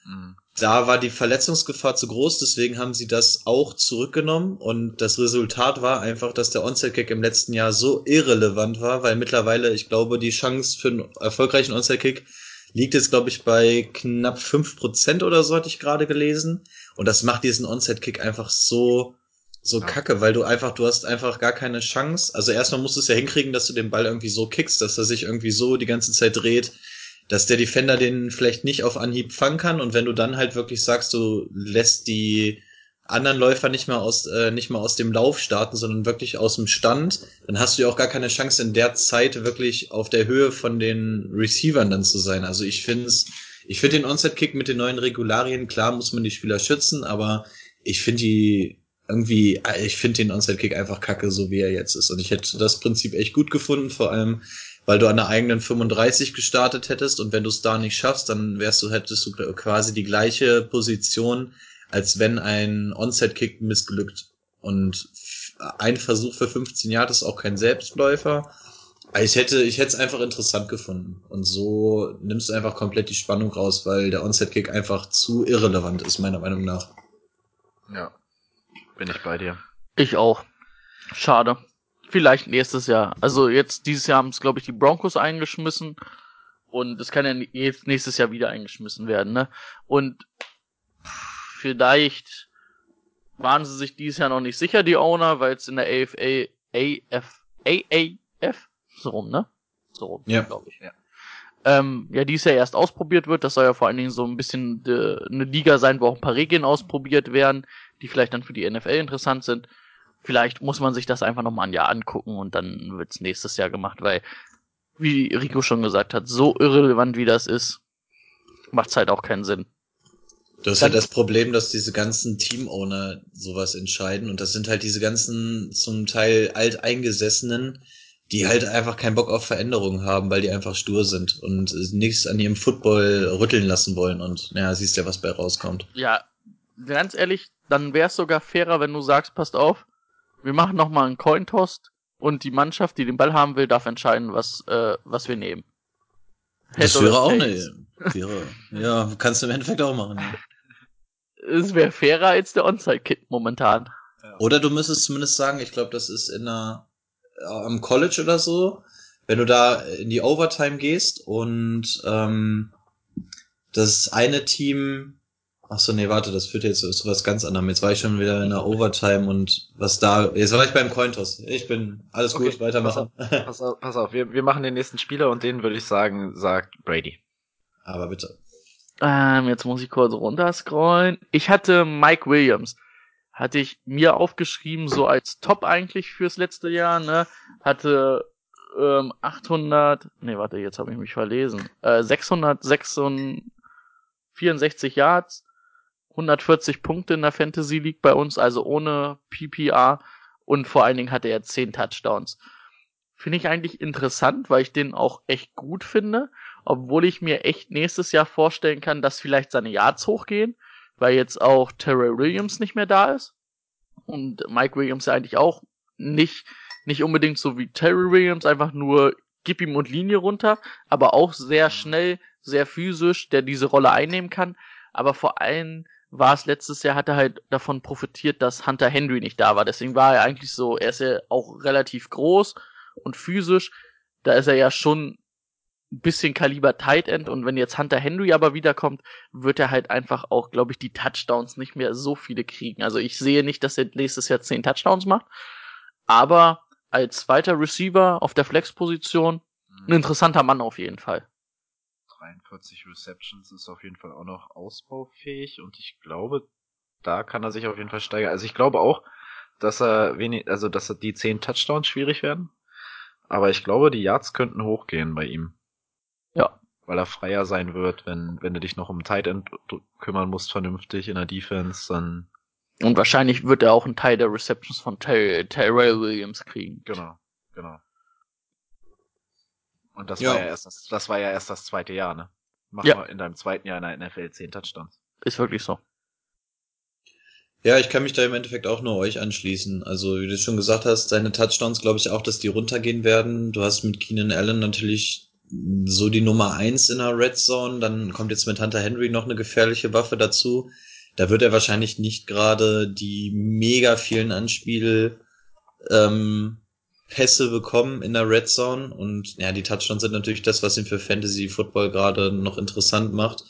S5: Mhm.
S7: Da war die Verletzungsgefahr zu groß, deswegen haben sie das auch zurückgenommen und das Resultat war einfach, dass der Onside-Kick im letzten Jahr so irrelevant war, weil mittlerweile, ich glaube, die Chance für einen erfolgreichen Onside-Kick liegt jetzt, glaube ich, bei knapp fünf Prozent oder so, hatte ich gerade gelesen. Und das macht diesen Onside-Kick einfach so, so
S5: Ja.
S7: kacke, weil du einfach, du hast einfach gar keine Chance. Also erstmal musst du es ja hinkriegen, dass du den Ball irgendwie so kickst, dass er sich irgendwie so die ganze Zeit dreht, dass der Defender den vielleicht nicht auf Anhieb fangen kann und wenn du dann halt wirklich sagst, du lässt die anderen Läufer nicht mal aus äh, nicht mal aus dem Lauf starten, sondern wirklich aus dem Stand, dann hast du ja auch gar keine Chance in der Zeit wirklich auf der Höhe von den Receivern dann zu sein. Also ich finde ich finde den Onside Kick mit den neuen Regularien klar muss man die Spieler schützen, aber ich finde die irgendwie, ich finde den Onside-Kick einfach kacke, so wie er jetzt ist. Und ich hätte das Prinzip echt gut gefunden, vor allem, weil du an der eigenen 35 gestartet hättest und wenn du es da nicht schaffst, dann wärst du, hättest du quasi die gleiche Position, als wenn ein Onside-Kick missglückt. Und ein Versuch für 15 Jahre ist auch kein Selbstläufer. Ich hätte, ich hätte es einfach interessant gefunden. Und so nimmst du einfach komplett die Spannung raus, weil der Onset-Kick einfach zu irrelevant ist, meiner Meinung nach.
S5: Ja. Bin ich bei dir.
S6: Ich auch. Schade. Vielleicht nächstes Jahr. Also jetzt dieses Jahr haben es, glaube ich, die Broncos eingeschmissen. Und es kann ja jetzt nächstes Jahr wieder eingeschmissen werden, ne? Und vielleicht waren sie sich dieses Jahr noch nicht sicher, die Owner, weil es in der AFA, AF, AAF, so rum, ne? So rum,
S7: ja.
S6: glaube ich. Ja. Ähm, ja, dieses Jahr erst ausprobiert wird. Das soll ja vor allen Dingen so ein bisschen de, eine Liga sein, wo auch ein paar Regeln ausprobiert werden, die vielleicht dann für die NFL interessant sind. Vielleicht muss man sich das einfach nochmal ein Jahr angucken und dann wird's nächstes Jahr gemacht, weil, wie Rico schon gesagt hat, so irrelevant wie das ist, macht's halt auch keinen Sinn.
S7: Das ist halt das Problem, dass diese ganzen Team-Owner sowas entscheiden und das sind halt diese ganzen zum Teil alteingesessenen, die halt einfach keinen Bock auf Veränderungen haben, weil die einfach stur sind und nichts an ihrem Football rütteln lassen wollen und naja, siehst ja, was bei rauskommt.
S6: Ja, ganz ehrlich, dann wäre es sogar fairer, wenn du sagst, passt auf, wir machen nochmal einen Cointost und die Mannschaft, die den Ball haben will, darf entscheiden, was, äh, was wir nehmen.
S7: Das wäre auch eine, wäre, ja, kannst du im Endeffekt auch machen.
S6: Es wäre fairer als der Onside-Kit momentan.
S7: Oder du müsstest zumindest sagen, ich glaube, das ist in einer, am College oder so, wenn du da in die Overtime gehst und ähm, das eine Team Ach so, nee, warte, das führt jetzt zu was ganz anderem. Jetzt war ich schon wieder in der Overtime und was da. Jetzt war ich beim Cointos. Ich bin alles okay, gut, weitermachen.
S5: Pass auf, pass auf, pass auf. Wir, wir machen den nächsten Spieler und den würde ich sagen, sagt Brady.
S7: Aber bitte.
S6: Ähm, jetzt muss ich kurz runterscrollen. Ich hatte Mike Williams. Hatte ich mir aufgeschrieben, so als Top eigentlich fürs letzte Jahr, ne? Hatte ähm, 800, nee, warte, jetzt habe ich mich verlesen. Äh, 664 Yards, 140 Punkte in der Fantasy League bei uns, also ohne PPR und vor allen Dingen hatte er 10 Touchdowns. Finde ich eigentlich interessant, weil ich den auch echt gut finde, obwohl ich mir echt nächstes Jahr vorstellen kann, dass vielleicht seine Yards hochgehen, weil jetzt auch Terrell Williams nicht mehr da ist. Und Mike Williams ja eigentlich auch nicht nicht unbedingt so wie Terry Williams einfach nur gib ihm und Linie runter, aber auch sehr schnell, sehr physisch, der diese Rolle einnehmen kann, aber vor allem war es letztes Jahr, hat er halt davon profitiert, dass Hunter Henry nicht da war. Deswegen war er eigentlich so, er ist ja auch relativ groß und physisch. Da ist er ja schon ein bisschen Kaliber Tight End und wenn jetzt Hunter Henry aber wiederkommt, wird er halt einfach auch, glaube ich, die Touchdowns nicht mehr so viele kriegen. Also ich sehe nicht, dass er nächstes Jahr zehn Touchdowns macht, aber als zweiter Receiver auf der Flex-Position ein interessanter Mann auf jeden Fall.
S5: 43 Receptions ist auf jeden Fall auch noch ausbaufähig und ich glaube, da kann er sich auf jeden Fall steigern. Also ich glaube auch, dass er wenig, also dass er die 10 Touchdowns schwierig werden. Aber ich glaube, die Yards könnten hochgehen bei ihm.
S6: Ja.
S5: Weil er freier sein wird, wenn, wenn du dich noch um Tight End kümmern musst, vernünftig in der Defense, dann.
S6: Und wahrscheinlich wird er auch einen Teil der Receptions von Tyrell Williams kriegen.
S5: Genau, genau. Und das ja. war ja erst das, das war ja erst das zweite Jahr, ne? Mach ja. mal in deinem zweiten Jahr in der NFL 10 Touchdowns.
S6: Ist wirklich so.
S7: Ja, ich kann mich da im Endeffekt auch nur euch anschließen. Also, wie du schon gesagt hast, deine Touchdowns glaube ich auch, dass die runtergehen werden. Du hast mit Keenan Allen natürlich so die Nummer eins in der Red Zone. Dann kommt jetzt mit Hunter Henry noch eine gefährliche Waffe dazu. Da wird er wahrscheinlich nicht gerade die mega vielen Anspiel ähm, Pässe bekommen in der Red Zone und ja, die Touchdowns sind natürlich das, was ihn für Fantasy Football gerade noch interessant macht.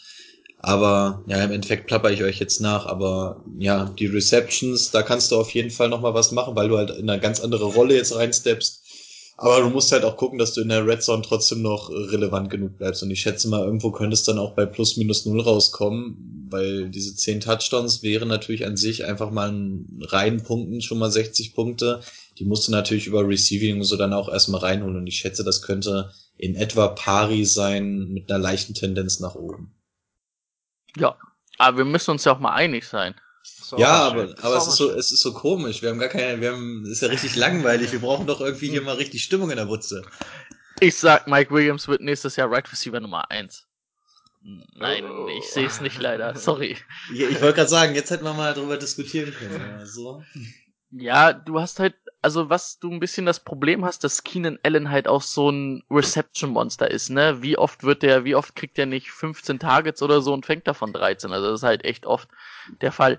S7: Aber ja, im Endeffekt plapper ich euch jetzt nach. Aber ja, die Receptions, da kannst du auf jeden Fall noch mal was machen, weil du halt in eine ganz andere Rolle jetzt reinsteppst. Aber du musst halt auch gucken, dass du in der Red Zone trotzdem noch relevant genug bleibst. Und ich schätze mal, irgendwo könntest dann auch bei plus minus null rauskommen, weil diese zehn Touchdowns wären natürlich an sich einfach mal in reinen Punkten schon mal 60 Punkte. Die musst du natürlich über Receiving so dann auch erstmal reinholen. Und ich schätze, das könnte in etwa pari sein mit einer leichten Tendenz nach oben.
S6: Ja, aber wir müssen uns ja auch mal einig sein.
S7: Ja, aber, aber es ist so, es ist so komisch. Wir haben gar keine, wir haben, es ist ja richtig langweilig. Wir brauchen doch irgendwie hier mal richtig Stimmung in der Butze.
S6: Ich sag, Mike Williams wird nächstes Jahr Right Receiver Nummer 1. Nein,
S5: Oh.
S6: ich sehe es nicht leider. Sorry.
S7: Ich, ich wollte gerade sagen, jetzt hätten wir mal drüber diskutieren können. So.
S6: Ja, du hast halt, also was du ein bisschen das Problem hast, dass Keenan Allen halt auch so ein Reception-Monster ist, ne? Wie oft wird der, wie oft kriegt der nicht 15 Targets oder so und fängt davon 13? Also das ist halt echt oft der Fall.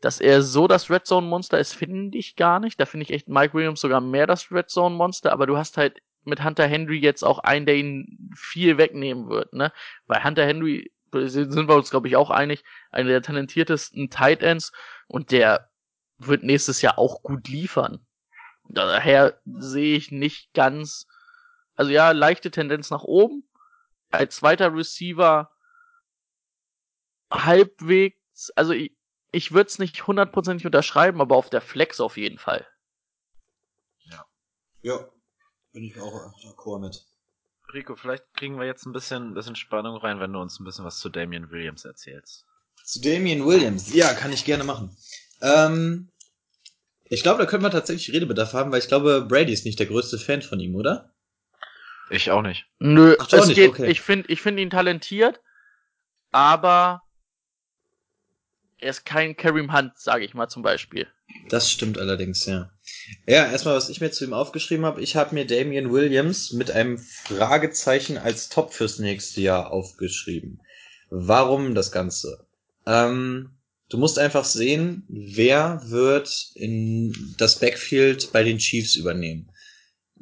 S6: Dass er so das Red Zone-Monster ist, finde ich gar nicht. Da finde ich echt Mike Williams sogar mehr das Red Zone-Monster, aber du hast halt mit Hunter Henry jetzt auch einen, der ihn viel wegnehmen wird, ne? Weil Hunter Henry, sind wir uns, glaube ich, auch einig, einer der talentiertesten Tight Ends und der wird nächstes Jahr auch gut liefern. Daher sehe ich nicht ganz, also ja, leichte Tendenz nach oben. Als zweiter Receiver halbwegs, also ich, ich würde es nicht hundertprozentig unterschreiben, aber auf der Flex auf jeden Fall.
S7: Ja, bin ich auch d'accord mit.
S5: Rico, vielleicht kriegen wir jetzt ein bisschen, ein bisschen Spannung rein, wenn du uns ein bisschen was zu Damian Williams erzählst.
S7: Zu Damian Williams. Ja, kann ich gerne machen. Ähm, ich glaube, da können wir tatsächlich Redebedarf haben, weil ich glaube, Brady ist nicht der größte Fan von ihm, oder?
S5: Ich auch nicht.
S6: Nö,
S7: Ach,
S6: es
S7: nicht,
S6: geht,
S7: okay.
S6: ich finde ich finde ihn talentiert, aber er ist kein Kareem Hunt, sage ich mal zum Beispiel.
S7: Das stimmt allerdings, ja. Ja, erstmal, was ich mir zu ihm aufgeschrieben habe, ich habe mir Damian Williams mit einem Fragezeichen als Top fürs nächste Jahr aufgeschrieben. Warum das Ganze? Ähm, du musst einfach sehen, wer wird in das Backfield bei den Chiefs übernehmen.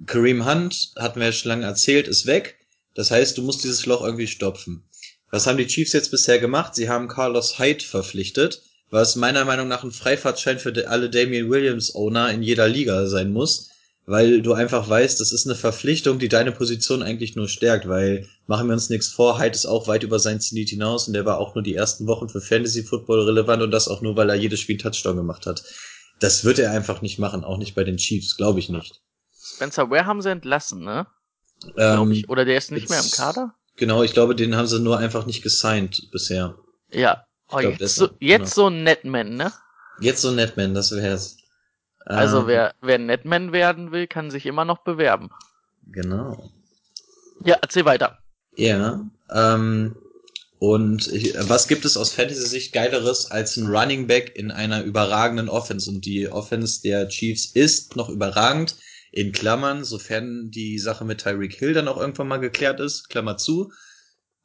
S7: Kareem Hunt, hatten wir ja schon lange erzählt, ist weg. Das heißt, du musst dieses Loch irgendwie stopfen. Was haben die Chiefs jetzt bisher gemacht? Sie haben Carlos Hyde verpflichtet, was meiner Meinung nach ein Freifahrtschein für alle Damian Williams Owner in jeder Liga sein muss, weil du einfach weißt, das ist eine Verpflichtung, die deine Position eigentlich nur stärkt, weil machen wir uns nichts vor, Hyde ist auch weit über sein Zenit hinaus und der war auch nur die ersten Wochen für Fantasy Football relevant und das auch nur, weil er jedes Spiel Touchdown gemacht hat. Das wird er einfach nicht machen, auch nicht bei den Chiefs, glaube ich nicht.
S6: Spencer Ware haben sie entlassen, ne?
S7: Ähm,
S6: ich. Oder der ist nicht mehr im Kader?
S7: Genau, ich glaube, den haben sie nur einfach nicht gesigned bisher.
S6: Ja. Oh,
S7: glaub,
S6: jetzt so, jetzt
S7: genau.
S6: so ein Netman, ne?
S7: Jetzt so Netman, das wär's.
S6: Also
S7: Ähm,
S6: wer, wer Netman werden will, kann sich immer noch bewerben.
S7: Genau.
S6: Ja, erzähl weiter.
S7: Ja, ähm, und ich, was gibt es aus Fantasy-Sicht Geileres als ein Running Back in einer überragenden Offense? Und die Offense der Chiefs ist noch überragend, in Klammern, sofern die Sache mit Tyreek Hill dann auch irgendwann mal geklärt ist, Klammer zu.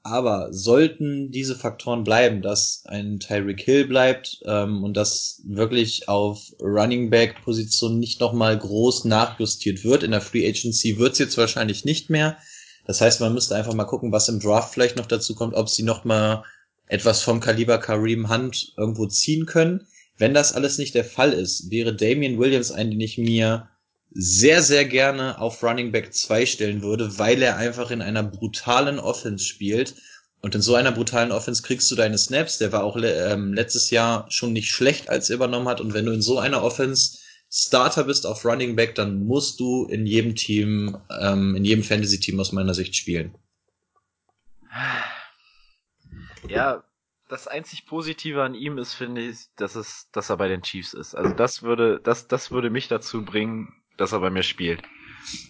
S7: Aber sollten diese Faktoren bleiben, dass ein Tyreek Hill bleibt ähm, und dass wirklich auf Running Back Position nicht nochmal groß nachjustiert wird, in der Free Agency wird's jetzt wahrscheinlich nicht mehr. Das heißt, man müsste einfach mal gucken, was im Draft vielleicht noch dazu kommt, ob sie noch mal etwas vom Kaliber Kareem Hunt irgendwo ziehen können. Wenn das alles nicht der Fall ist, wäre Damian Williams ein, den ich mir sehr, sehr gerne auf Running Back 2 stellen würde, weil er einfach in einer brutalen Offense spielt. Und in so einer brutalen Offense kriegst du deine Snaps. Der war auch ähm, letztes Jahr schon nicht schlecht, als er übernommen hat. Und wenn du in so einer Offense Starter bist auf Running Back, dann musst du in jedem Team, ähm, in jedem Fantasy-Team aus meiner Sicht spielen.
S5: Ja, das einzig Positive an ihm ist, finde ich, dass es, dass er bei den Chiefs ist. Also das würde, das, das würde mich dazu bringen, dass er bei mir spielt.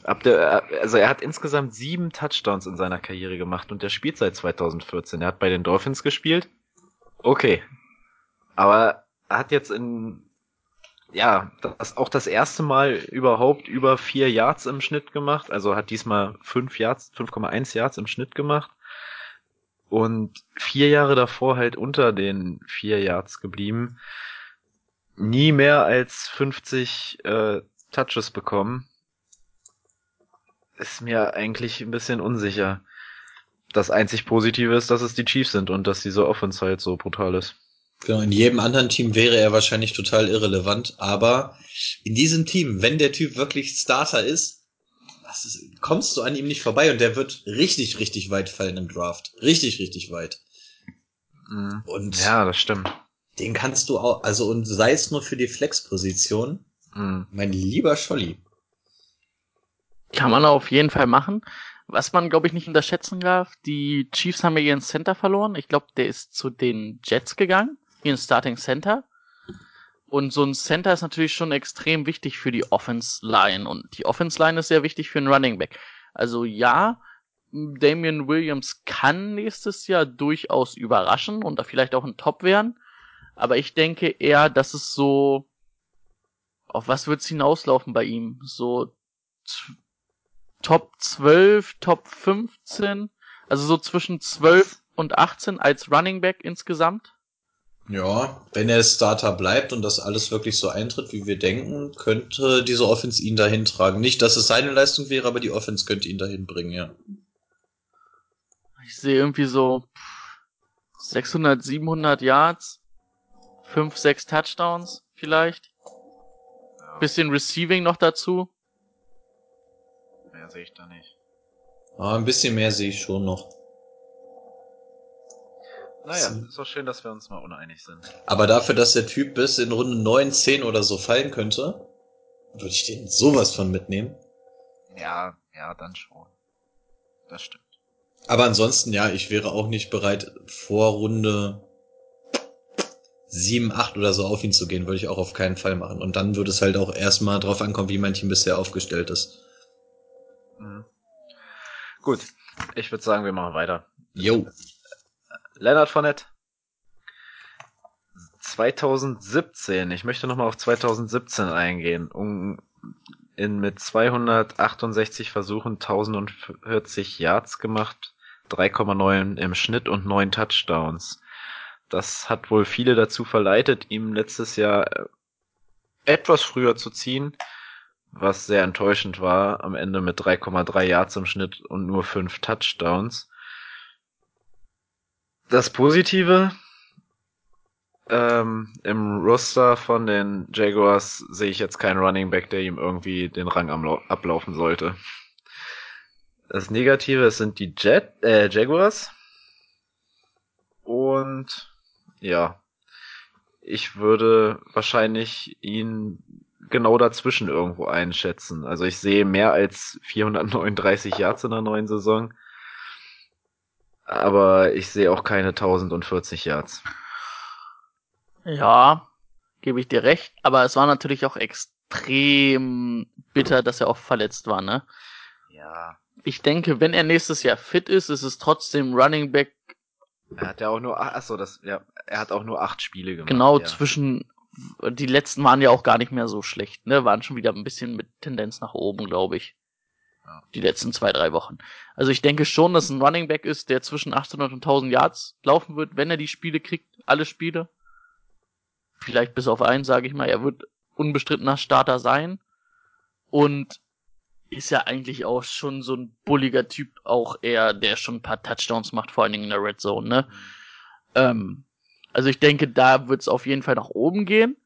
S5: Ab der, also er hat insgesamt sieben Touchdowns in seiner Karriere gemacht und der spielt seit 2014. Er hat bei den Dolphins gespielt. Okay. Aber er hat jetzt in, ja, das auch das erste Mal überhaupt über vier Yards im Schnitt gemacht. Also hat diesmal fünf Yards, 5,1 Yards im Schnitt gemacht. Und vier Jahre davor halt unter den vier Yards geblieben. Nie mehr als 50 äh, Touches bekommen. Ist mir eigentlich ein bisschen unsicher. Das einzig Positive ist, dass es die Chiefs sind und dass diese Offense halt so brutal ist.
S7: Genau, in jedem anderen Team wäre er wahrscheinlich total irrelevant, aber in diesem Team, wenn der Typ wirklich Starter ist, ist kommst du an ihm nicht vorbei und der wird richtig, richtig weit fallen im Draft. Richtig, richtig weit.
S5: Mhm.
S7: Und
S5: Ja, das stimmt.
S7: den kannst du auch, also und sei es nur für die Flex-Position,
S5: Mhm.
S7: mein lieber Scholli.
S6: Kann man auf jeden Fall machen. Was man, glaube ich, nicht unterschätzen darf, die Chiefs haben ja ihren Center verloren. Ich glaube, der ist zu den Jets gegangen, ihren Starting Center. Und so ein Center ist natürlich schon extrem wichtig für die Offense Line. Und die Offense Line ist sehr wichtig für einen Running Back. Also ja, Damian Williams kann nächstes Jahr durchaus überraschen und da vielleicht auch ein Top werden. Aber ich denke eher, dass es so, auf was wird's hinauslaufen bei ihm? So Top 12, Top 15, also so zwischen 12 und 18 als Running Back insgesamt.
S7: Ja, wenn er Starter bleibt und das alles wirklich so eintritt, wie wir denken, könnte diese Offense ihn dahin tragen. Nicht, dass es seine Leistung wäre, aber die Offense könnte ihn dahin bringen, ja.
S6: Ich sehe irgendwie so 600, 700 Yards, 5, 6 Touchdowns vielleicht. Bisschen Receiving noch dazu.
S5: Mehr sehe ich da nicht.
S7: Ah, ein bisschen mehr sehe ich schon noch.
S5: Naja, ist doch schön, dass wir uns mal uneinig sind.
S7: Aber dafür, dass der Typ bis in Runde 9, 10 oder so fallen könnte, würde ich den sowas von mitnehmen.
S5: Ja, ja, dann schon. Das stimmt.
S7: Aber ansonsten, ja, ich wäre auch nicht bereit, vor Runde 7, 8 oder so auf ihn zu gehen, würde ich auch auf keinen Fall machen. Und dann würde es halt auch erstmal drauf ankommen, wie mein Team bisher aufgestellt ist.
S5: Mhm. Gut, ich würde sagen, wir machen weiter.
S7: Jo.
S5: Leonard Fournette. 2017, ich möchte nochmal auf 2017 eingehen. Um, in, mit 268 Versuchen 1040 Yards gemacht, 3,9 im Schnitt und 9 Touchdowns. Das hat wohl viele dazu verleitet, ihm letztes Jahr äh, etwas früher zu ziehen, was sehr enttäuschend war, am Ende mit 3,3 Yards im Schnitt und nur 5 Touchdowns. Das Positive, ähm, im Roster von den Jaguars sehe ich jetzt keinen Running Back, der ihm irgendwie den Rang ablaufen sollte. Das Negative sind die Jet, äh, Jaguars. Und ja, ich würde wahrscheinlich ihn genau dazwischen irgendwo einschätzen. Also ich sehe mehr als 439 Yards in der neuen Saison. Aber ich sehe auch keine 1040 Yards.
S6: Ja, gebe ich dir recht. Aber es war natürlich auch extrem bitter, dass er auch verletzt war, ne?
S5: Ja.
S6: Ich denke, wenn er nächstes Jahr fit ist, ist es trotzdem Running Back.
S5: Er hat ja auch nur, ach so, das, ja, er hat auch nur acht Spiele gemacht.
S6: Genau,
S5: ja.
S6: zwischen, die letzten waren ja auch gar nicht mehr so schlecht, ne? Waren schon wieder ein bisschen mit Tendenz nach oben, glaube ich.
S5: Ja.
S6: Die letzten zwei, drei Wochen. Also ich denke schon, dass ein Running Back ist, der zwischen 800 und 1000 Yards laufen wird, wenn er die Spiele kriegt, alle Spiele. Vielleicht bis auf einen, sage ich mal. Er wird unbestrittener Starter sein. Und ist ja eigentlich auch schon so ein bulliger Typ, auch er, der schon ein paar Touchdowns macht, vor allen Dingen in der Red Zone, ne? Ähm, also ich denke, da wird es auf jeden Fall nach oben gehen.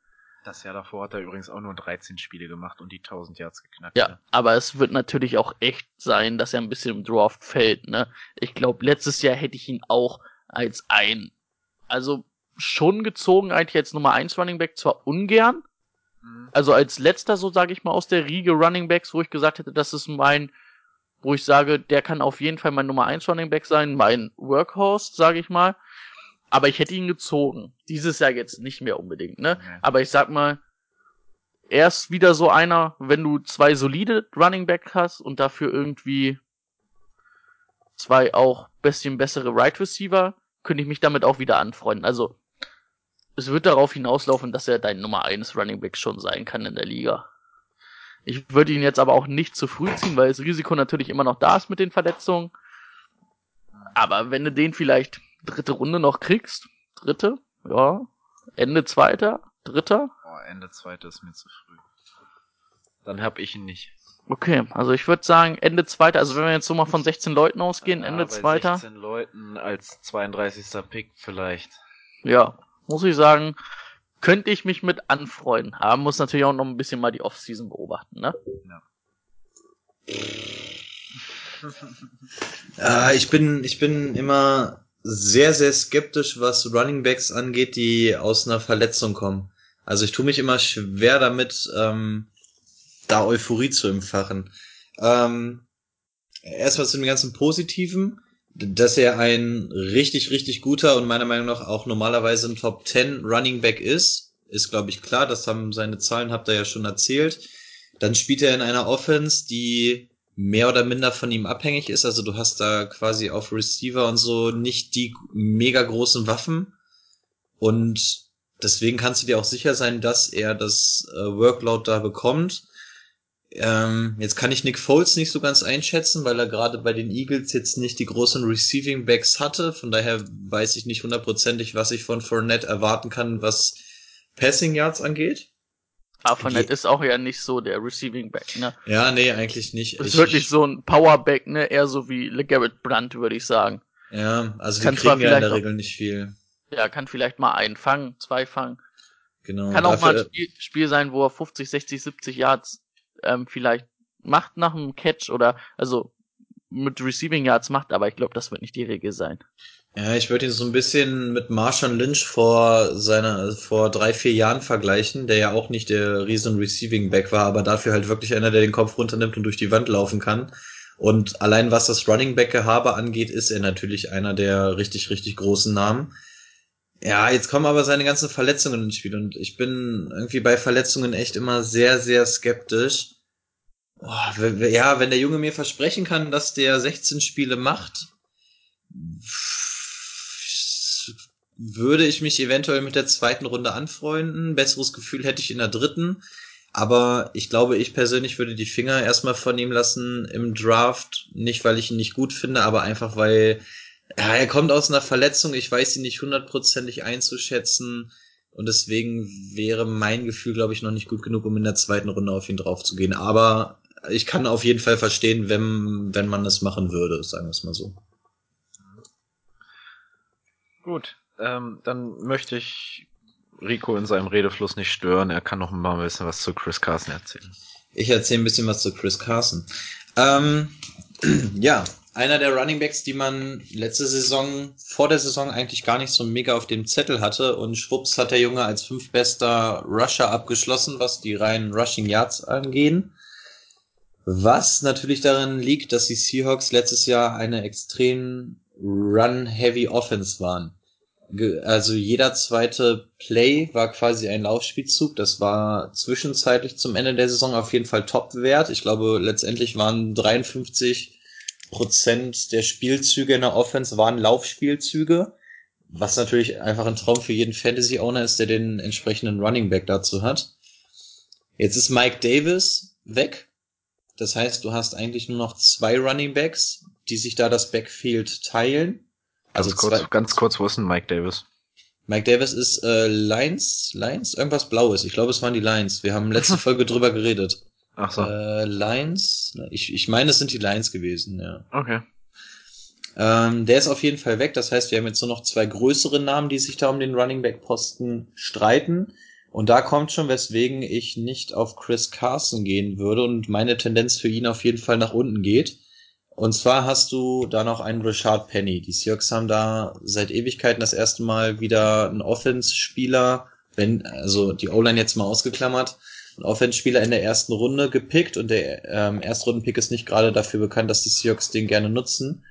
S5: Das Jahr davor hat er übrigens auch nur 13 Spiele gemacht und die 1000 Yards geknackt.
S6: Ja, aber es wird natürlich auch echt sein, dass er ein bisschen im Draft fällt, ne? Ich glaube, letztes Jahr hätte ich ihn auch als ein, also schon gezogen, eigentlich als Nummer 1 Running Back, zwar ungern. Also als letzter, so sage ich mal, aus der Riege Running Backs, wo ich gesagt hätte, das ist mein, wo ich sage, der kann auf jeden Fall mein Nummer 1 Running Back sein, mein Workhorse, sage ich mal. Aber ich hätte ihn gezogen. Dieses Jahr jetzt nicht mehr unbedingt, ne? Aber ich sag mal, er ist wieder so einer, wenn du zwei solide Running Back hast und dafür irgendwie zwei auch bisschen bessere Right Receiver, könnte ich mich damit auch wieder anfreunden. Also, es wird darauf hinauslaufen, dass er dein Nummer 1 Running Back schon sein kann in der Liga. Ich würde ihn jetzt aber auch nicht zu früh ziehen, weil das Risiko natürlich immer noch da ist mit den Verletzungen. Aber wenn du den vielleicht dritte Runde noch kriegst, dritte, ja, Ende zweiter, dritter,
S5: Oh, Ende zweite ist mir zu früh. Dann hab ich ihn nicht.
S6: okay, also ich würde sagen Ende zweiter, also wenn wir jetzt so mal von 16 Leuten ausgehen,
S5: Ja,
S6: Ende
S5: bei
S6: zweiter,
S5: 16 Leuten als 32. Pick vielleicht.
S6: ja, muss ich sagen, könnte ich mich mit anfreunden. Aber muss natürlich auch noch ein bisschen mal die Offseason beobachten, ne?
S7: Ja, ich bin, ich bin immer sehr, sehr skeptisch, was Running Backs angeht, die aus einer Verletzung kommen. Also ich tue mich immer schwer damit, ähm, da Euphorie zu empfachen. Ähm, erstmal zu dem ganzen Positiven, dass er ein richtig, richtig guter und meiner Meinung nach auch normalerweise ein Top 10 Running Back ist. ist, glaube ich, klar. Das haben seine Zahlen, habt ihr ja schon erzählt. Dann spielt er in einer Offense, die mehr oder minder von ihm abhängig ist. Also du hast da quasi auf Receiver und so nicht die mega großen Waffen. Und deswegen kannst du dir auch sicher sein, dass er das äh, Workload da bekommt. Ähm, jetzt kann ich Nick Foles nicht so ganz einschätzen, weil er gerade bei den Eagles jetzt nicht die großen Receiving Backs hatte. Von daher weiß ich nicht hundertprozentig, was ich von Fournette erwarten kann, was Passing Yards angeht.
S6: Aber Fournette ist auch ja nicht so der Receiving Back, ne?
S7: Ja, nee, eigentlich nicht.
S6: Das ist wirklich so ein Powerback, ne? Eher so wie LeGarrette Brandt, würde ich sagen.
S7: Ja, also
S6: Kann
S7: die kriegen ja in der Regel nicht viel.
S6: Ja, kann vielleicht mal einen fangen, zwei fangen.
S7: Genau.
S6: Kann auch mal
S7: dafür-
S6: ein Spiel, Spiel sein, wo er 50, 60, 70 Yards ähm, vielleicht macht nach einem Catch oder also mit Receiving Yards macht, aber ich glaube, das wird nicht die Regel sein.
S7: Ja, ich würde ihn so ein bisschen mit Marshawn Lynch vor seiner, vor drei, vier Jahren vergleichen, der ja auch nicht der riesen Receiving Back war, aber dafür halt wirklich einer, der den Kopf runternimmt und durch die Wand laufen kann. Und allein was das Running Back Gehabe angeht, ist er natürlich einer der richtig, richtig großen Namen. Ja, jetzt kommen aber seine ganzen Verletzungen ins Spiel und ich bin irgendwie bei Verletzungen echt immer sehr, sehr skeptisch. W- ja, wenn der Junge mir versprechen kann, dass der 16 Spiele macht, würde ich mich eventuell mit der zweiten Runde anfreunden. Besseres Gefühl hätte ich in der dritten. Aber ich glaube, ich persönlich würde die Finger erstmal von ihm lassen im Draft. Nicht, weil ich ihn nicht gut finde, aber einfach, weil ja, er kommt aus einer Verletzung. Ich weiß ihn nicht hundertprozentig einzuschätzen. Und deswegen wäre mein Gefühl, glaube ich, noch nicht gut genug, um in der zweiten Runde auf ihn drauf zu gehen. Aber ich kann auf jeden Fall verstehen, wenn, wenn man es machen würde, sagen wir es mal so.
S5: Gut, ähm, dann möchte ich Rico in seinem Redefluss nicht stören. Er kann noch mal ein bisschen was zu Chris Carson erzählen.
S7: Ich erzähle ein bisschen was zu Chris Carson. Ähm, ja, einer der Running Backs, die man letzte Saison, vor der Saison eigentlich gar nicht so mega auf dem Zettel hatte und schwupps hat der Junge als fünftbester Rusher abgeschlossen, was die reinen Rushing Yards angehen. Was natürlich darin liegt, dass die Seahawks letztes Jahr eine extrem run-heavy Offense waren. Also jeder zweite Play war quasi ein Laufspielzug. Das war zwischenzeitlich zum Ende der Saison auf jeden Fall Top-Wert. Ich glaube, letztendlich waren 53 Prozent der Spielzüge in der Offense waren Laufspielzüge. Was natürlich einfach ein Traum für jeden Fantasy-Owner ist, der den entsprechenden Running Back dazu hat. Jetzt ist Mike Davis weg. Das heißt, du hast eigentlich nur noch zwei Running Backs, die sich da das Backfield teilen.
S5: Also
S7: Also
S5: kurz,
S7: zwei,
S5: ganz kurz, wo ist denn Mike Davis?
S7: Mike Davis ist äh, Lions, Lions, irgendwas Blaues. Ich glaube, es waren die Lions. Wir haben letzte Folge drüber geredet.
S5: Ach so,
S7: Äh, Lions, ich, ich meine, es sind die Lions gewesen, ja.
S5: okay.
S7: Ähm, der ist auf jeden Fall weg. Das heißt, wir haben jetzt nur noch zwei größere Namen, die sich da um den Running Back Posten streiten. Und da kommt schon, weswegen ich nicht auf Chris Carson gehen würde und meine Tendenz für ihn auf jeden Fall nach unten geht. Und zwar hast du da noch einen Richard Penny. Die Seahawks haben da seit Ewigkeiten das erste Mal wieder einen Offense-Spieler, wenn, also die O-Line jetzt mal ausgeklammert, einen Offense-Spieler in der ersten Runde gepickt und der ähm, Erstrunden-Pick ist nicht gerade dafür bekannt, dass die Seahawks den gerne nutzen.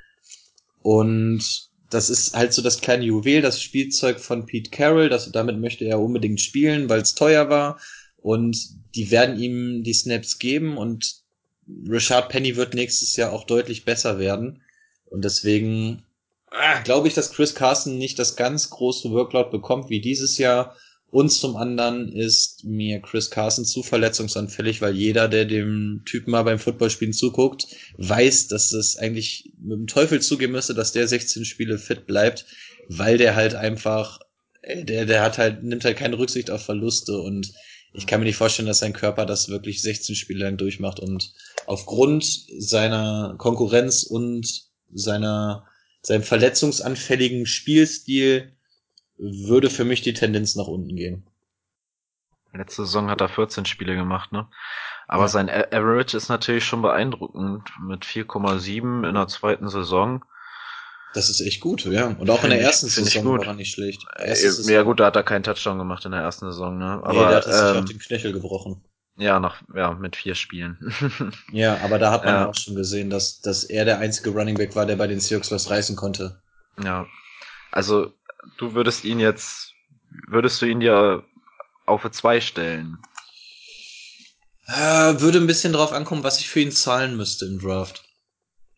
S7: Und das ist halt so das kleine Juwel, das Spielzeug von Pete Carroll. Das, damit möchte er unbedingt spielen, weil es teuer war. Und die werden ihm die Snaps geben und Richard Penny wird nächstes Jahr auch deutlich besser werden. Und deswegen ah, glaube ich, dass Chris Carson nicht das ganz große Workload bekommt wie dieses Jahr. Und zum anderen ist mir Chris Carson zu verletzungsanfällig, weil jeder, der dem Typen mal beim Footballspielen zuguckt, weiß, dass es eigentlich mit dem Teufel zugehen müsste, dass der 16 Spiele fit bleibt, weil der halt einfach, äh, der, der hat halt, nimmt halt keine Rücksicht auf Verluste. Und ich kann mir nicht vorstellen, dass sein Körper das wirklich 16 Spiele lang durchmacht. Und aufgrund seiner Konkurrenz und seiner, seinem verletzungsanfälligen Spielstil würde für mich die Tendenz nach unten gehen.
S5: Letzte Saison hat er 14 Spiele gemacht, ne? Aber
S7: Ja.
S5: sein Average ist natürlich schon beeindruckend mit 4,7 in der zweiten Saison.
S7: Das ist echt gut, ja. Und auch in der ersten
S5: ich
S7: Saison
S5: gut.
S7: war er nicht schlecht.
S5: Äh,
S7: Erste Saison-
S5: ja gut, da hat er keinen Touchdown gemacht in der ersten Saison, ne?
S7: nee,
S5: Aber
S7: der hat sich auch
S5: ähm,
S7: den Knöchel gebrochen.
S5: ja, nach ja mit vier Spielen.
S7: Ja, aber da hat man
S5: Ja.
S7: auch schon gesehen, dass, dass er der einzige Running Back war, der bei den Seahawks was reißen konnte.
S5: ja, also du würdest ihn jetzt, würdest du ihn dir auf zwei stellen?
S7: Äh, würde ein bisschen drauf ankommen, was ich für ihn zahlen müsste im Draft.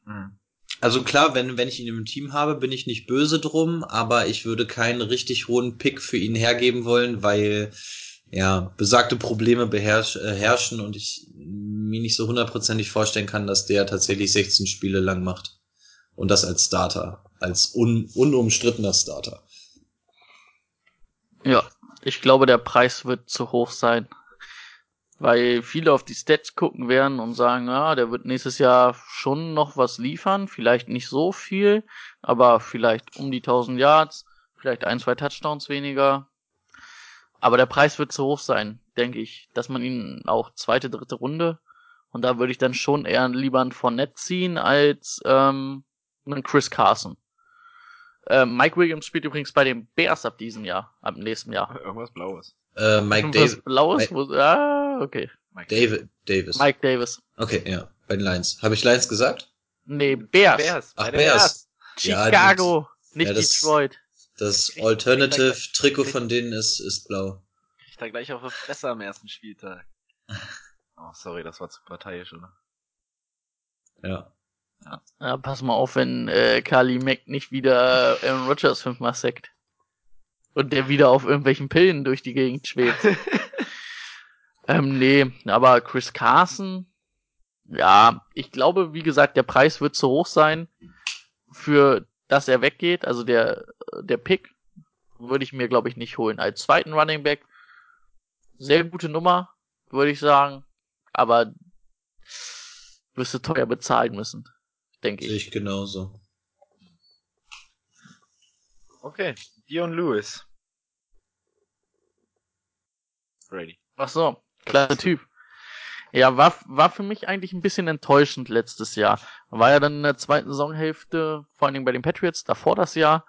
S5: Hm.
S7: Also klar, wenn, wenn ich ihn im Team habe, bin ich nicht böse drum, aber ich würde keinen richtig hohen Pick für ihn hergeben wollen, weil ja, besagte Probleme beherrsch, äh, herrschen und ich mir nicht so hundertprozentig vorstellen kann, dass der tatsächlich 16 Spiele lang macht. Und das als Starter, als un, unumstrittener Starter.
S6: Ja, ich glaube, der Preis wird zu hoch sein. Weil viele auf die Stats gucken werden und sagen, ja, der wird nächstes Jahr schon noch was liefern. Vielleicht nicht so viel, aber vielleicht um die 1000 Yards, vielleicht ein, zwei Touchdowns weniger. Aber der Preis wird zu hoch sein, denke ich, dass man ihn auch zweite, dritte Runde und da würde ich dann schon eher lieber einen Fournette ziehen als ähm, einen Chris Carson. Ähm, Mike Williams spielt übrigens bei den Bears ab diesem Jahr, ab nächsten Jahr.
S5: Irgendwas Blaues.
S7: Äh, Mike Davis.
S6: Blaues?
S7: Mike-
S6: Wo, ah, okay.
S7: David, Davis.
S6: Mike Davis.
S7: Okay, ja, bei den Lions. Habe ich Lions gesagt?
S6: Nee, Bears.
S5: Bears.
S7: Ach, Bears. Ja,
S6: Chicago, nicht
S7: ja, das-
S6: Detroit.
S7: Das
S5: Kriegt-
S7: Alternative
S5: kriegt-
S7: Trikot
S5: kriegt-
S7: von denen ist, ist blau.
S5: Kriegt er gleich auf die Fresse am ersten Spieltag. Oh, sorry, das war zu parteiisch, oder?
S7: Ja.
S6: Ja, pass mal auf, wenn äh, Carly Mack nicht wieder Aaron Rodgers fünfmal sackt. Und der wieder auf irgendwelchen Pillen durch die Gegend schwebt. ähm, nee, aber Chris Carson, ja, ich glaube, wie gesagt, der Preis wird zu hoch sein, für dass er weggeht. Also der, der Pick würde ich mir, glaube ich, nicht holen. Als zweiten Running Back, sehr gute Nummer, würde ich sagen. Aber wirst du teuer bezahlen müssen, denke
S7: Sehe
S6: ich.
S7: ich genauso.
S5: Okay. Dion Lewis. Ready.
S6: Ach so, klasse Typ. Ja, war, war für mich eigentlich ein bisschen enttäuschend letztes Jahr. War ja dann in der zweiten Saisonhälfte, vor allen Dingen bei den Patriots, davor das Jahr,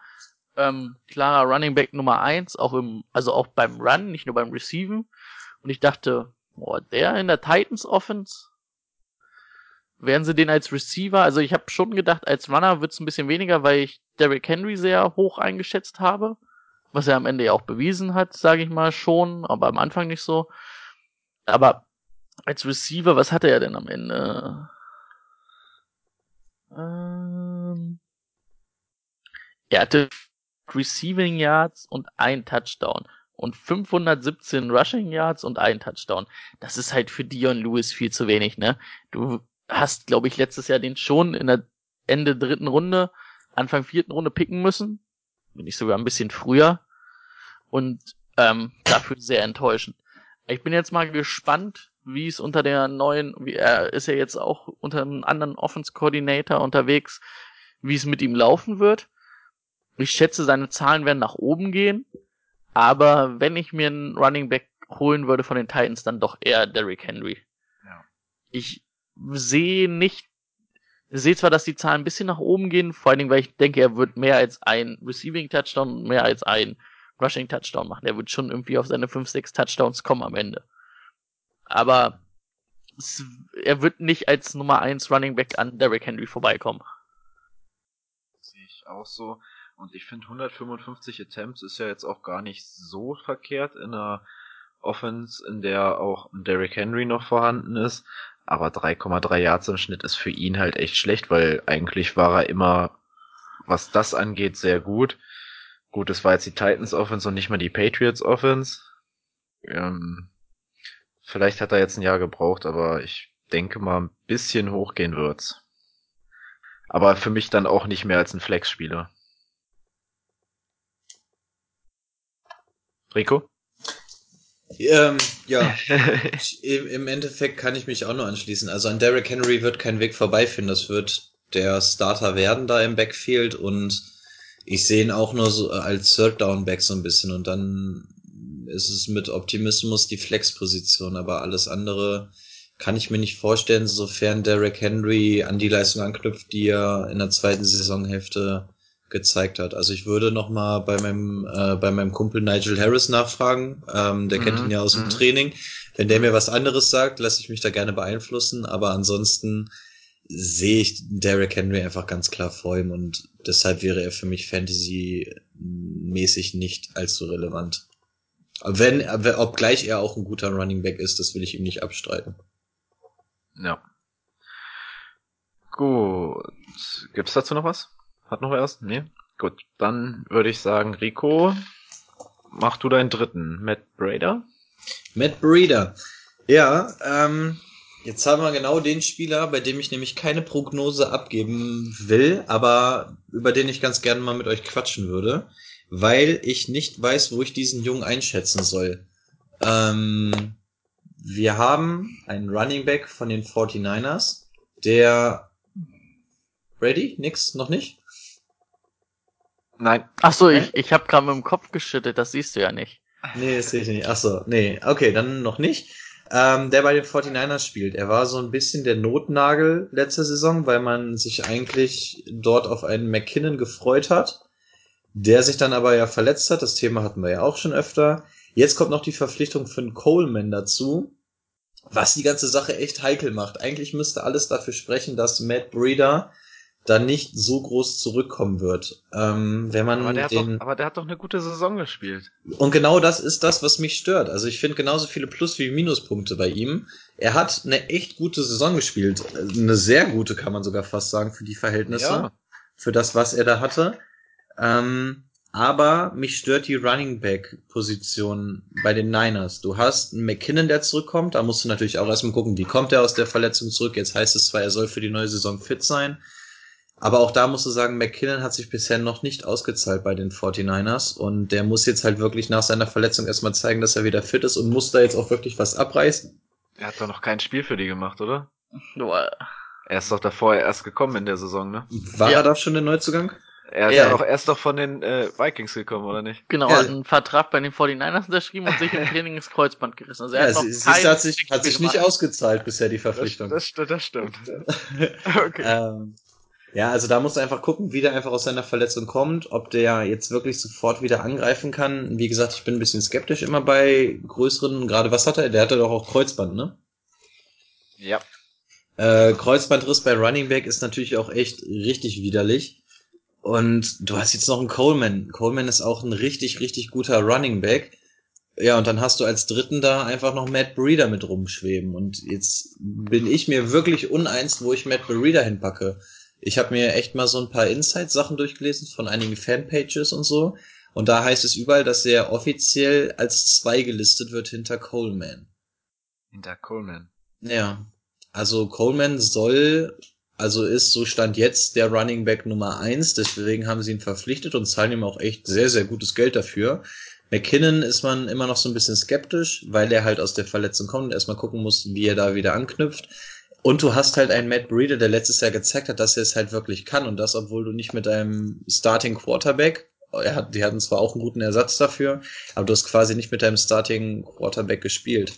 S6: ähm, klarer Running Back Nummer eins, auch im, also auch beim Run, nicht nur beim Receiven. Und ich dachte, boah, der in der Titans Offense, werden sie den als Receiver, also ich habe schon gedacht, als Runner wird's ein bisschen weniger, weil ich Derrick Henry sehr hoch eingeschätzt habe, was er am Ende ja auch bewiesen hat, sage ich mal schon, aber am Anfang nicht so. Aber als Receiver, was hatte er denn am Ende? Ähm, er hatte Receiving Yards und ein Touchdown und 517 Rushing Yards und ein Touchdown. Das ist halt für Dion Lewis viel zu wenig, ne? Du hast, glaube ich, letztes Jahr den schon in der Ende dritten Runde, Anfang vierten Runde picken müssen. Bin ich sogar ein bisschen früher. Und ähm, dafür sehr enttäuschend. Ich bin jetzt mal gespannt, wie es unter der neuen, wie er ist ja jetzt auch unter einem anderen Offense Coordinator unterwegs, wie es mit ihm laufen wird. Ich schätze, seine Zahlen werden nach oben gehen. Aber wenn ich mir einen Running Back holen würde von den Titans, dann doch eher Derrick Henry.
S5: Ja.
S6: Ich sehe nicht, sehe zwar, dass die Zahlen ein bisschen nach oben gehen, vor allen Dingen, weil ich denke, er wird mehr als ein Receiving Touchdown mehr als ein Rushing Touchdown machen. Er wird schon irgendwie auf seine 5, 6 Touchdowns kommen am Ende. Aber es, er wird nicht als Nummer 1 Running Back an Derrick Henry vorbeikommen.
S5: Sehe ich auch so. Und ich finde 155 Attempts ist ja jetzt auch gar nicht so verkehrt in einer Offense, in der auch Derrick Henry noch vorhanden ist. Aber 3,3 Yards im Schnitt ist für ihn halt echt schlecht, weil eigentlich war er immer, was das angeht, sehr gut. Gut, es war jetzt die Titans Offense und nicht mal die Patriots Offense. Ähm, vielleicht hat er jetzt ein Jahr gebraucht, aber ich denke mal, ein bisschen hochgehen wird's. Aber für mich dann auch nicht mehr als ein Flex-Spieler. Rico?
S7: Ähm, ja, ich, im, Endeffekt kann ich mich auch nur anschließen. Also an Derrick Henry wird kein Weg vorbeiführen. Das wird der Starter werden da im Backfield und ich sehe ihn auch nur so als Third Down Back so ein bisschen und dann ist es mit Optimismus die Flex-Position, aber alles andere kann ich mir nicht vorstellen, sofern Derrick Henry an die Leistung anknüpft, die er in der zweiten Saisonhälfte gezeigt hat. Also ich würde noch mal bei meinem äh, bei meinem Kumpel Nigel Harris nachfragen. Ähm, der kennt
S5: Mhm,
S7: ihn ja aus dem
S5: mhm.
S7: Training. Wenn der mir was anderes sagt, lasse ich mich da gerne beeinflussen. Aber ansonsten sehe ich Derrick Henry einfach ganz klar vor ihm und deshalb wäre er für mich Fantasy-mäßig nicht allzu relevant. Wenn, obgleich er auch ein guter Running Back ist, das will ich ihm nicht abstreiten.
S5: Ja. Gut. Gibt's dazu noch was? Hat noch was? Nee? Gut, dann würde ich sagen, Rico, mach du deinen dritten. Matt Brader?
S7: Matt Breeder. Ja, ähm, jetzt haben wir genau den Spieler, bei dem ich nämlich keine Prognose abgeben will, aber über den ich ganz gerne mal mit euch quatschen würde, weil ich nicht weiß, wo ich diesen Jungen einschätzen soll. Ähm, wir haben einen Running Back von den 49ers, der Ready? Nix? Noch nicht?
S5: Nein.
S6: Ach so, ich, ich habe gerade mit dem Kopf geschüttet, das siehst du ja nicht.
S7: Nee, das sehe ich nicht. Ach so, nee. Okay, dann noch nicht. Ähm, der bei den 49ers spielt. Er war so ein bisschen der Notnagel letzte Saison, weil man sich eigentlich dort auf einen McKinnon gefreut hat, der sich dann aber ja verletzt hat. Das Thema hatten wir ja auch schon öfter. Jetzt kommt noch die Verpflichtung für einen Coleman dazu, was die ganze Sache echt heikel macht. Eigentlich müsste alles dafür sprechen, dass Matt Breeder dann nicht so groß zurückkommen wird. Ähm, wenn man
S5: Aber der, hat
S7: den
S5: doch, aber der hat doch eine gute Saison gespielt.
S7: und genau das ist das, was mich stört. Also ich finde genauso viele Plus- wie Minuspunkte bei ihm. Er hat eine echt gute Saison gespielt. Eine sehr gute, kann man sogar fast sagen, für die Verhältnisse.
S5: Ja.
S7: Für das, was er da hatte. Ähm, aber mich stört die Running Back Position bei den Niners. Du hast einen McKinnon, der zurückkommt. Da musst du natürlich auch erstmal gucken, wie kommt er aus der Verletzung zurück. Jetzt heißt es zwar, er soll für die neue Saison fit sein. Aber auch da musst du sagen, McKinnon hat sich bisher noch nicht ausgezahlt bei den 49ers und der muss jetzt halt wirklich nach seiner Verletzung erstmal zeigen, dass er wieder fit ist und muss da jetzt auch wirklich was abreißen.
S5: Er hat doch noch kein Spiel für die gemacht, oder?
S6: Nur,
S5: Er ist doch davor erst gekommen in der Saison, ne?
S7: War
S6: Ja.
S7: er da schon der Neuzugang?
S5: Er ist
S7: Ja.
S5: auch erst doch von den äh, Vikings gekommen, oder nicht?
S6: genau,
S7: Ja.
S6: hat einen Vertrag bei den 49ers unterschrieben und sich im Training ins Kreuzband gerissen. Also er
S7: Ja,
S6: hat noch
S7: sie, du, hat sich,
S6: Spiel
S7: hat sich nicht ausgezahlt bisher die Verpflichtung.
S5: Das, das, das stimmt. okay.
S7: Ähm, ja, also da musst du einfach gucken, wie der einfach aus seiner Verletzung kommt, ob der jetzt wirklich sofort wieder angreifen kann. Wie gesagt, ich bin ein bisschen skeptisch immer bei größeren, gerade was hat er? Der hatte doch auch Kreuzband, ne?
S5: Ja.
S7: Äh, Kreuzbandriss bei Running Back ist natürlich auch echt richtig widerlich. Und du hast jetzt noch einen Coleman. Coleman ist auch ein richtig, richtig guter Running Back. Ja, und dann hast du als dritten da einfach noch Matt Breeder mit rumschweben. Und jetzt bin ich mir wirklich uneins, wo ich Matt Breeder hinpacke. Ich habe mir echt mal so ein paar Insight-Sachen durchgelesen von einigen Fanpages und so. Und da heißt es überall, dass er offiziell als zwei gelistet wird hinter Coleman.
S5: Hinter Coleman.
S7: Ja. Also Coleman soll, also ist so stand jetzt der Running Back Nummer eins, deswegen haben sie ihn verpflichtet und zahlen ihm auch echt sehr, sehr gutes Geld dafür. McKinnon ist man immer noch so ein bisschen skeptisch, weil er halt aus der Verletzung kommt und erstmal gucken muss, wie er da wieder anknüpft. Und du hast halt einen Matt Breeder, der letztes Jahr gezeigt hat, dass er es halt wirklich kann und das, obwohl du nicht mit deinem Starting Quarterback, er hat, die hatten zwar auch einen guten Ersatz dafür, aber du hast quasi nicht mit deinem Starting Quarterback gespielt.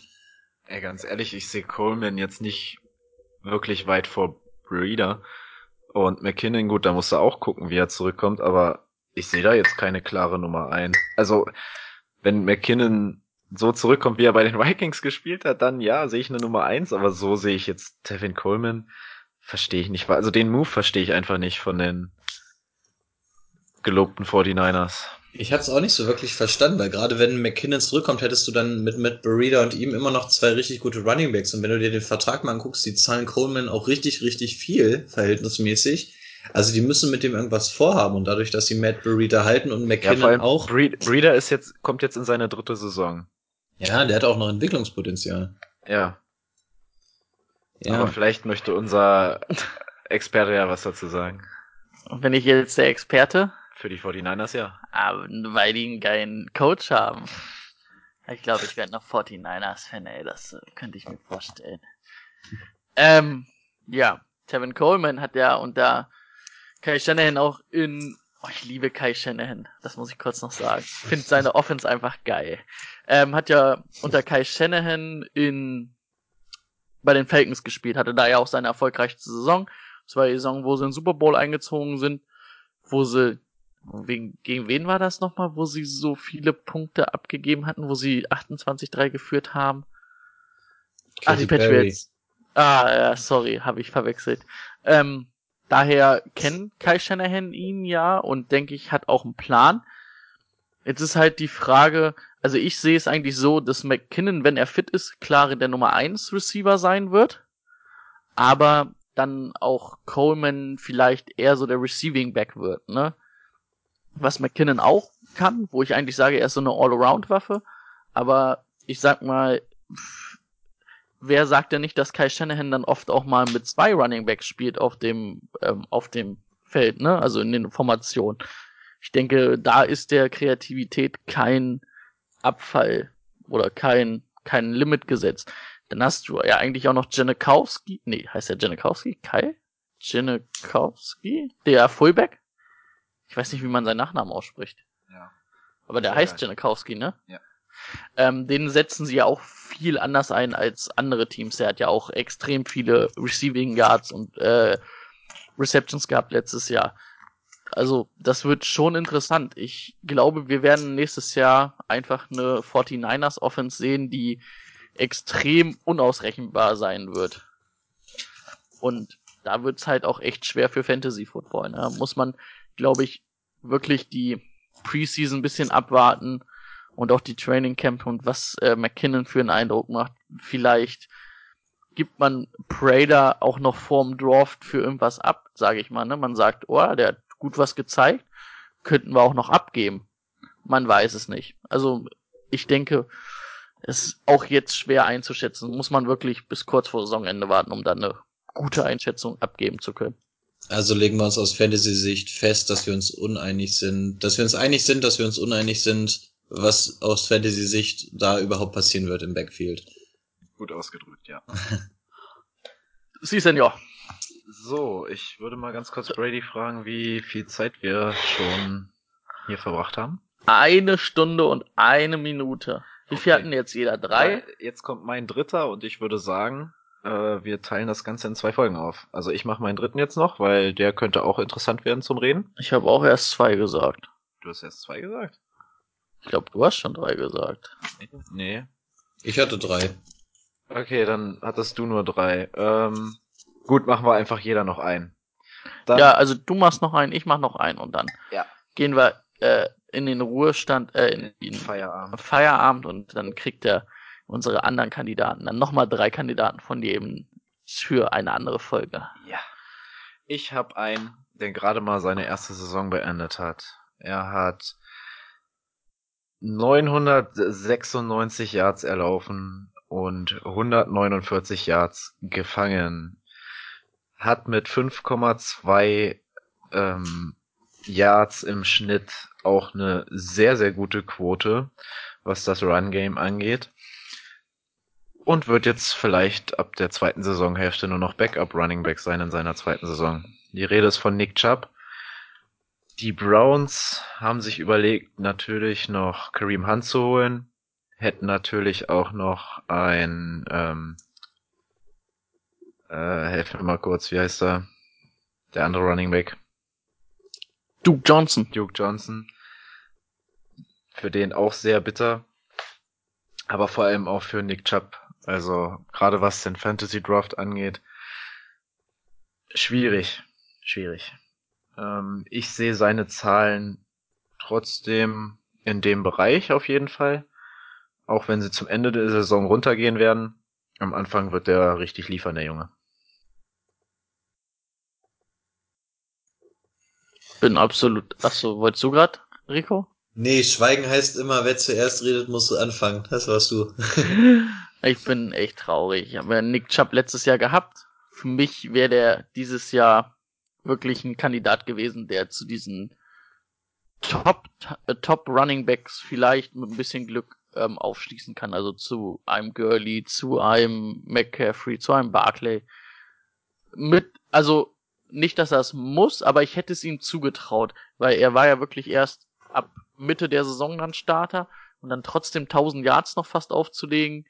S5: Ey, ganz ehrlich, ich sehe Coleman jetzt nicht wirklich weit vor Breeder. Und McKinnon, gut, da musst du auch gucken, wie er zurückkommt, aber ich sehe da jetzt keine klare Nummer ein. Also, wenn McKinnon so zurückkommt, wie er bei den Vikings gespielt hat, dann ja, sehe ich eine Nummer eins, aber so sehe ich jetzt Tevin Coleman, verstehe ich nicht. Also den Move verstehe ich einfach nicht von den gelobten 49ers.
S7: Ich habe es auch nicht so wirklich verstanden, weil gerade wenn McKinnon zurückkommt, hättest du dann mit Matt Breida und ihm immer noch zwei richtig gute Running Backs. Und wenn du dir den Vertrag mal anguckst, die zahlen Coleman auch richtig, richtig viel, verhältnismäßig. Also die müssen mit dem irgendwas vorhaben und dadurch, dass sie Matt Breida halten und
S5: Ja,
S7: McKinnon
S5: vor allem
S7: auch.
S5: Breed, Breeder ist jetzt, kommt jetzt in seine dritte Saison.
S7: Ja, der hat auch noch Entwicklungspotenzial.
S5: Ja,
S7: Ja,
S5: aber vielleicht möchte unser Experte ja was dazu sagen.
S6: Und wenn ich jetzt der Experte,
S5: Für die 49ers, ja.
S6: aber weil die einen geilen Coach haben. Ich glaube, ich werde noch 49ers-Fan, ey, das äh, könnte ich mir vorstellen. Ähm, ja, Tevin Coleman hat ja unter Kai Shanahan auch in, oh, ich liebe Kai Shanahan, das muss ich kurz noch sagen. Ich finde seine Offense einfach geil. Ähm, hat ja unter Kai Shanahan in, bei den Falcons gespielt, hatte da ja auch seine erfolgreichste Saison. Das war die Saison, wo sie in den Super Bowl eingezogen sind, wo sie Wegen, gegen wen war das nochmal, wo sie so viele Punkte abgegeben hatten, wo sie 28-3 geführt haben? Ah, die Patriots. Ah, ja, sorry, habe ich verwechselt. Ähm, daher kennt Kai Shanahan ihn ja und denke ich, hat auch einen Plan. Jetzt ist halt die Frage, also ich sehe es eigentlich so, dass McKinnon, wenn er fit ist, klar der Nummer 1 Receiver sein wird, aber dann auch Coleman vielleicht eher so der Receiving Back wird, ne? Was McKinnon auch kann, wo ich eigentlich sage, er ist so eine All-Around-Waffe, aber ich sag mal, wer sagt denn nicht, dass Kai Shanahan dann oft auch mal mit zwei Running Backs spielt auf dem, ähm, auf dem Feld, ne? Also in den Formationen. Ich denke, da ist der Kreativität kein Abfall oder kein, kein Limit gesetzt. Dann hast du ja eigentlich auch noch Janikowski. Nee, heißt der Janikowski? Kai? Janikowski? Der Fullback? Ich weiß nicht, wie man seinen Nachnamen ausspricht.
S5: Ja.
S6: Aber der
S5: Ja,
S6: heißt
S5: ja.
S6: Janikowski, ne?
S5: Ja.
S6: Ähm, den setzen sie ja auch viel anders ein als andere Teams. Der hat ja auch extrem viele Receiving Yards und äh, Receptions gehabt letztes Jahr. Also, das wird schon interessant. Ich glaube, wir werden nächstes Jahr einfach eine 49ers Offense sehen, die extrem unausrechenbar sein wird. Und da wird's halt auch echt schwer für Fantasy Football. Ne? Muss man, glaube ich, wirklich die Preseason ein bisschen abwarten und auch die Training Camp und was äh, McKinnon für einen Eindruck macht. Vielleicht gibt man Prader auch noch vorm Draft für irgendwas ab, sage ich mal. Ne? Man sagt, oh, der hat gut was gezeigt, könnten wir auch noch abgeben. Man weiß es nicht. Also ich denke, es ist auch jetzt schwer einzuschätzen. Muss man wirklich bis kurz vor Saisonende warten, um dann eine gute Einschätzung abgeben zu können.
S7: Also legen wir uns aus Fantasy-Sicht fest, dass wir uns uneinig sind, dass wir uns einig sind, dass wir uns uneinig sind, was aus Fantasy-Sicht da überhaupt passieren wird im Backfield.
S5: Gut ausgedrückt, ja.
S6: Sie, Senior.
S5: So, ich würde mal ganz kurz Brady fragen, wie viel Zeit wir schon hier verbracht haben.
S6: Eine Stunde und eine Minute. Wie viel
S5: Okay.
S6: hatten jetzt jeder? Drei?
S5: Jetzt kommt mein dritter und ich würde sagen, äh, wir teilen das Ganze in zwei Folgen auf. Also ich mache meinen dritten jetzt noch, weil der könnte auch interessant werden zum Reden.
S6: Ich habe auch erst zwei gesagt.
S5: Du hast erst zwei gesagt?
S6: Ich glaube, du hast schon drei gesagt.
S5: Nee.
S7: Ich hatte drei.
S5: Okay, dann hattest du nur drei. Ähm, gut, machen wir einfach jeder noch einen. Dann,
S6: Ja, also du machst noch einen, ich mach noch einen und dann
S5: Ja.
S6: gehen wir äh, in den Ruhestand, äh, in, in
S5: Feierabend.
S6: Feierabend und dann kriegt er unsere anderen Kandidaten, dann nochmal drei Kandidaten von jedem für eine andere Folge.
S5: Ja. Ich habe einen, der gerade mal seine erste Saison beendet hat. Er hat 996 Yards erlaufen und 149 Yards gefangen. Hat mit 5,2 ähm, Yards im Schnitt auch eine sehr, sehr gute Quote, was das Run-Game angeht. Und wird jetzt vielleicht ab der zweiten Saisonhälfte nur noch Backup Running Back sein in seiner zweiten Saison. Die Rede ist von Nick Chubb. Die Browns haben sich überlegt, natürlich noch Kareem Hunt zu holen. Hätten natürlich auch noch ein, ähm, äh, helf mir mal kurz, wie heißt er? Der andere Running Back.
S6: Duke Johnson.
S5: Duke Johnson. Für den auch sehr bitter. Aber vor allem auch für Nick Chubb. Also gerade was den Fantasy Draft angeht. Schwierig. Schwierig. Ähm, ich sehe seine Zahlen trotzdem in dem Bereich auf jeden Fall. Auch wenn sie zum Ende der Saison runtergehen werden. Am Anfang wird der richtig liefern, der Junge.
S6: Bin absolut. Achso, wolltest du grad, Rico?
S7: Nee, Schweigen heißt immer, wer zuerst redet, musst du anfangen. Das warst du.
S6: Ich bin echt traurig. Ich habe ja Nick Chubb letztes Jahr gehabt. Für mich wäre der dieses Jahr wirklich ein Kandidat gewesen, der zu diesen Top, äh, Top Running Backs vielleicht mit ein bisschen Glück ähm, aufschließen kann. Also zu einem Gurley, zu einem McCaffrey, zu einem Barclay. Mit, also nicht, dass er es muss, aber ich hätte es ihm zugetraut, weil er war ja wirklich erst ab Mitte der Saison dann Starter und dann trotzdem 1000 Yards noch fast aufzulegen,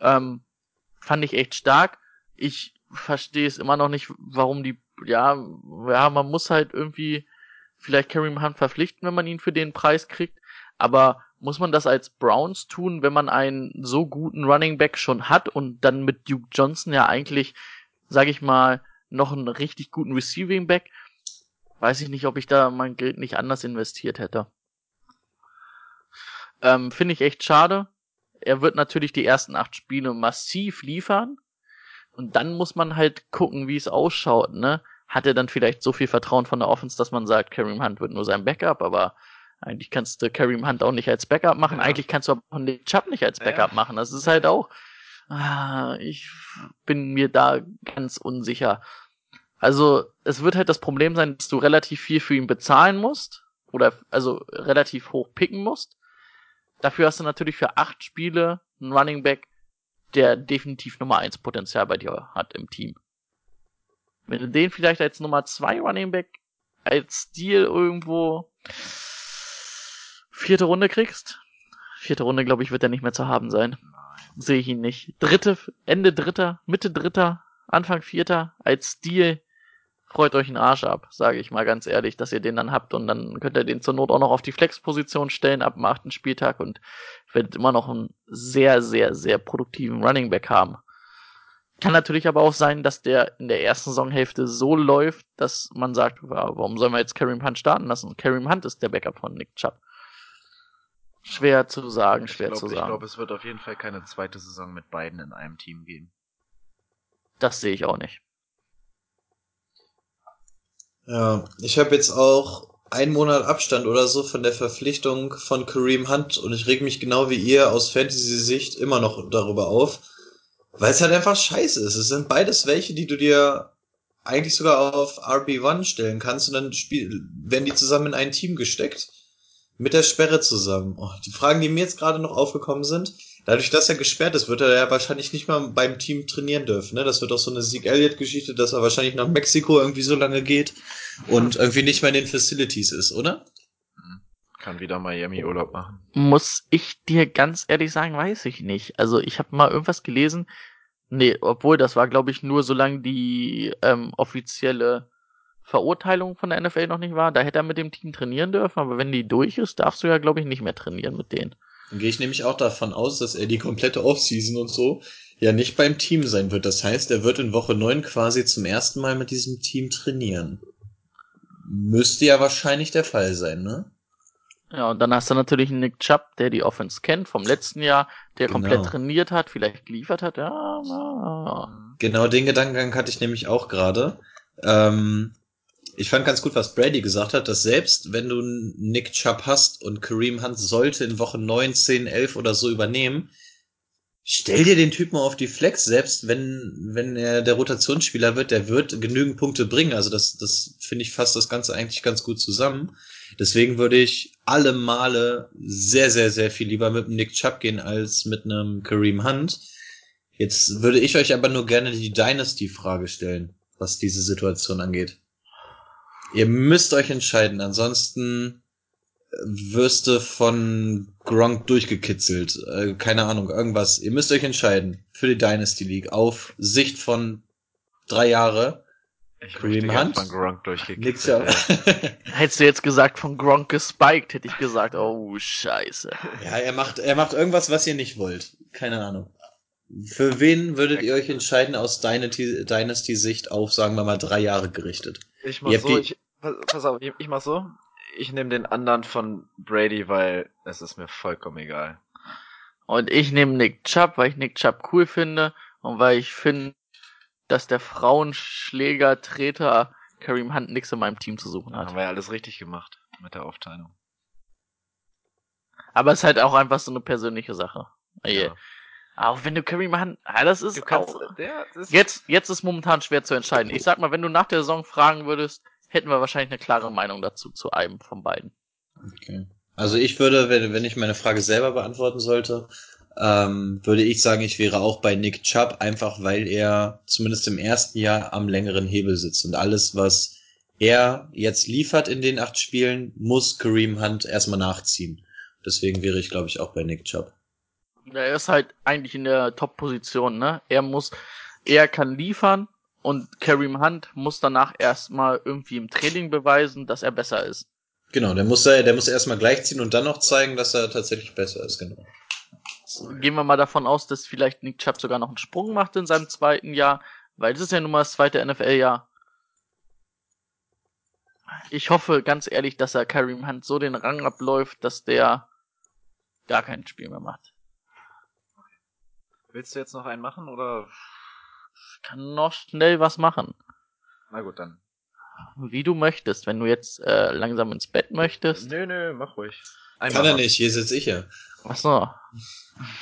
S6: ähm, fand ich echt stark. Ich verstehe es immer noch nicht, warum die, ja, ja, man muss halt irgendwie vielleicht Kareem Hunt verpflichten, wenn man ihn für den Preis kriegt, aber muss man das als Browns tun, wenn man einen so guten Running Back schon hat und dann mit Duke Johnson ja eigentlich, sag ich mal, noch einen richtig guten Receiving Back? Weiß ich nicht, ob ich da mein Geld nicht anders investiert hätte. Ähm, Finde ich echt schade. Er wird natürlich die ersten acht Spiele massiv liefern. Und dann muss man halt gucken, wie es ausschaut, ne? Hat er dann vielleicht so viel Vertrauen von der Offense, dass man sagt, Kareem Hunt wird nur sein Backup, aber eigentlich kannst du Kareem Hunt auch nicht als Backup machen. Ja. Eigentlich kannst du auch Nick Chubb nicht als Backup ja. machen. Das ist halt auch, ah, ich bin mir da ganz unsicher. Also, es wird halt das Problem sein, dass du relativ viel für ihn bezahlen musst. Oder, also, relativ hoch picken musst. Dafür hast du natürlich für acht Spiele einen Running Back, der definitiv Nummer eins Potenzial bei dir hat im Team. Wenn du den vielleicht als Nummer zwei Running Back als Deal irgendwo vierte Runde kriegst, vierte Runde glaube ich wird er nicht mehr zu haben sein. Sehe ich ihn nicht. Dritte, Ende dritter, Mitte dritter, Anfang vierter als Deal freut euch einen Arsch ab, sage ich mal ganz ehrlich, dass ihr den dann habt und dann könnt ihr den zur Not auch noch auf die Flexposition stellen ab dem achten Spieltag und werdet immer noch einen sehr, sehr, sehr produktiven Running Back haben. Kann natürlich aber auch sein, dass der in der ersten Saisonhälfte so läuft, dass man sagt, warum sollen wir jetzt Kareem Hunt starten lassen? Kareem Hunt ist der Backup von Nick Chubb. Schwer zu sagen, schwer
S5: glaub,
S6: zu sagen. Ich
S5: glaube, es wird auf jeden Fall keine zweite Saison mit beiden in einem Team geben.
S6: Das sehe ich auch nicht.
S7: Ja, ich habe jetzt auch einen Monat Abstand oder so von der Verpflichtung von Kareem Hunt und ich reg mich genau wie ihr aus Fantasy-Sicht immer noch darüber auf, weil es halt einfach scheiße ist. Es sind beides welche, die du dir eigentlich sogar auf RB1 stellen kannst und dann spiel werden die zusammen in ein Team gesteckt. Mit der Sperre zusammen. Oh, die Fragen, die mir jetzt gerade noch aufgekommen sind, Dadurch, dass er gesperrt ist, wird er ja wahrscheinlich nicht mal beim Team trainieren dürfen. Ne? Das wird auch so eine Sieg Elliott-Geschichte, dass er wahrscheinlich nach Mexiko irgendwie so lange geht und irgendwie nicht mehr in den Facilities ist, oder?
S5: Kann wieder Miami Urlaub machen.
S6: Muss ich dir ganz ehrlich sagen, weiß ich nicht. Also ich habe mal irgendwas gelesen. Nee, obwohl das war, glaube ich, nur solange die ähm, offizielle Verurteilung von der NFL noch nicht war. Da hätte er mit dem Team trainieren dürfen, aber wenn die durch ist, darfst du ja, glaube ich, nicht mehr trainieren mit denen.
S7: Dann gehe ich nämlich auch davon aus, dass er die komplette Offseason und so ja nicht beim Team sein wird. Das heißt, er wird in Woche 9 quasi zum ersten Mal mit diesem Team trainieren. Müsste ja wahrscheinlich der Fall sein, ne?
S6: Ja, und dann hast du natürlich einen Nick Chubb, der die Offense kennt vom letzten Jahr, der genau. komplett trainiert hat, vielleicht geliefert hat. Ja, ja.
S7: Genau den Gedankengang hatte ich nämlich auch gerade. Ähm, ich fand ganz gut, was Brady gesagt hat, dass selbst wenn du Nick Chubb hast und Kareem Hunt sollte in Woche 9, 10, 11 oder so übernehmen, stell dir den Typen auf die Flex, selbst wenn, wenn er der Rotationsspieler wird, der wird genügend Punkte bringen. Also das, das finde ich fasst das Ganze eigentlich ganz gut zusammen. Deswegen würde ich alle Male sehr, sehr, sehr viel lieber mit einem Nick Chubb gehen als mit einem Kareem Hunt. Jetzt würde ich euch aber nur gerne die Dynasty-Frage stellen, was diese Situation angeht. Ihr müsst euch entscheiden, ansonsten wirst du von Gronk durchgekitzelt. Äh, keine Ahnung, irgendwas. Ihr müsst euch entscheiden für die Dynasty League auf Sicht von drei Jahre.
S5: Ich Kareem Hunt. Von Gronk durchgekitzelt.
S6: Ja. Hättest du jetzt gesagt von Gronk gespiked, hätte ich gesagt, oh scheiße.
S7: Ja, er macht, er macht irgendwas, was ihr nicht wollt. Keine Ahnung. Für wen würdet ihr euch entscheiden aus Dynasty-Sicht auf, sagen wir mal, drei Jahre gerichtet?
S5: Ich mach so, ich, pass auf, ich, ich mach so. Ich nehme den anderen von Brady, weil es ist mir vollkommen egal.
S6: Und ich nehme Nick Chubb, weil ich Nick Chubb cool finde und weil ich finde, dass der Frauenschläger, Treter Kareem Hunt nichts in meinem Team zu suchen hat.
S5: haben wir ja alles richtig gemacht mit der Aufteilung.
S6: Aber es ist halt auch einfach so eine persönliche Sache. Ja. Auch wenn du Kareem Hunt, ja, das ist
S5: kannst,
S6: auch,
S5: der, das
S6: jetzt, jetzt ist momentan schwer zu entscheiden. Ich sag mal, wenn du nach der Saison fragen würdest, hätten wir wahrscheinlich eine klare Meinung dazu, zu einem von beiden.
S7: Okay. Also ich würde, wenn, wenn ich meine Frage selber beantworten sollte, ähm, würde ich sagen, ich wäre auch bei Nick Chubb, einfach weil er zumindest im ersten Jahr am längeren Hebel sitzt. Und alles, was er jetzt liefert in den acht Spielen, muss Kareem Hunt erstmal nachziehen. Deswegen wäre ich, glaube ich, auch bei Nick Chubb.
S6: Er ist halt eigentlich in der Top-Position, ne? Er muss, er kann liefern, und Kareem Hunt muss danach erstmal irgendwie im Training beweisen, dass er besser ist.
S7: Genau, der muss, der muss erstmal gleichziehen und dann noch zeigen, dass er tatsächlich besser ist, genau.
S6: Gehen wir mal davon aus, dass vielleicht Nick Chubb sogar noch einen Sprung macht in seinem zweiten Jahr, weil das ist ja nun mal das zweite NFL-Jahr. Ich hoffe ganz ehrlich, dass er Kareem Hunt so den Rang abläuft, dass der gar kein Spiel mehr macht.
S5: Willst du jetzt noch einen machen oder?
S6: Ich kann noch schnell was machen.
S5: Na gut, dann.
S6: Wie du möchtest. Wenn du jetzt äh, langsam ins Bett möchtest.
S5: Nö, nö, mach ruhig.
S7: Kann er nicht, hier sitze ich ja.
S6: Ach so.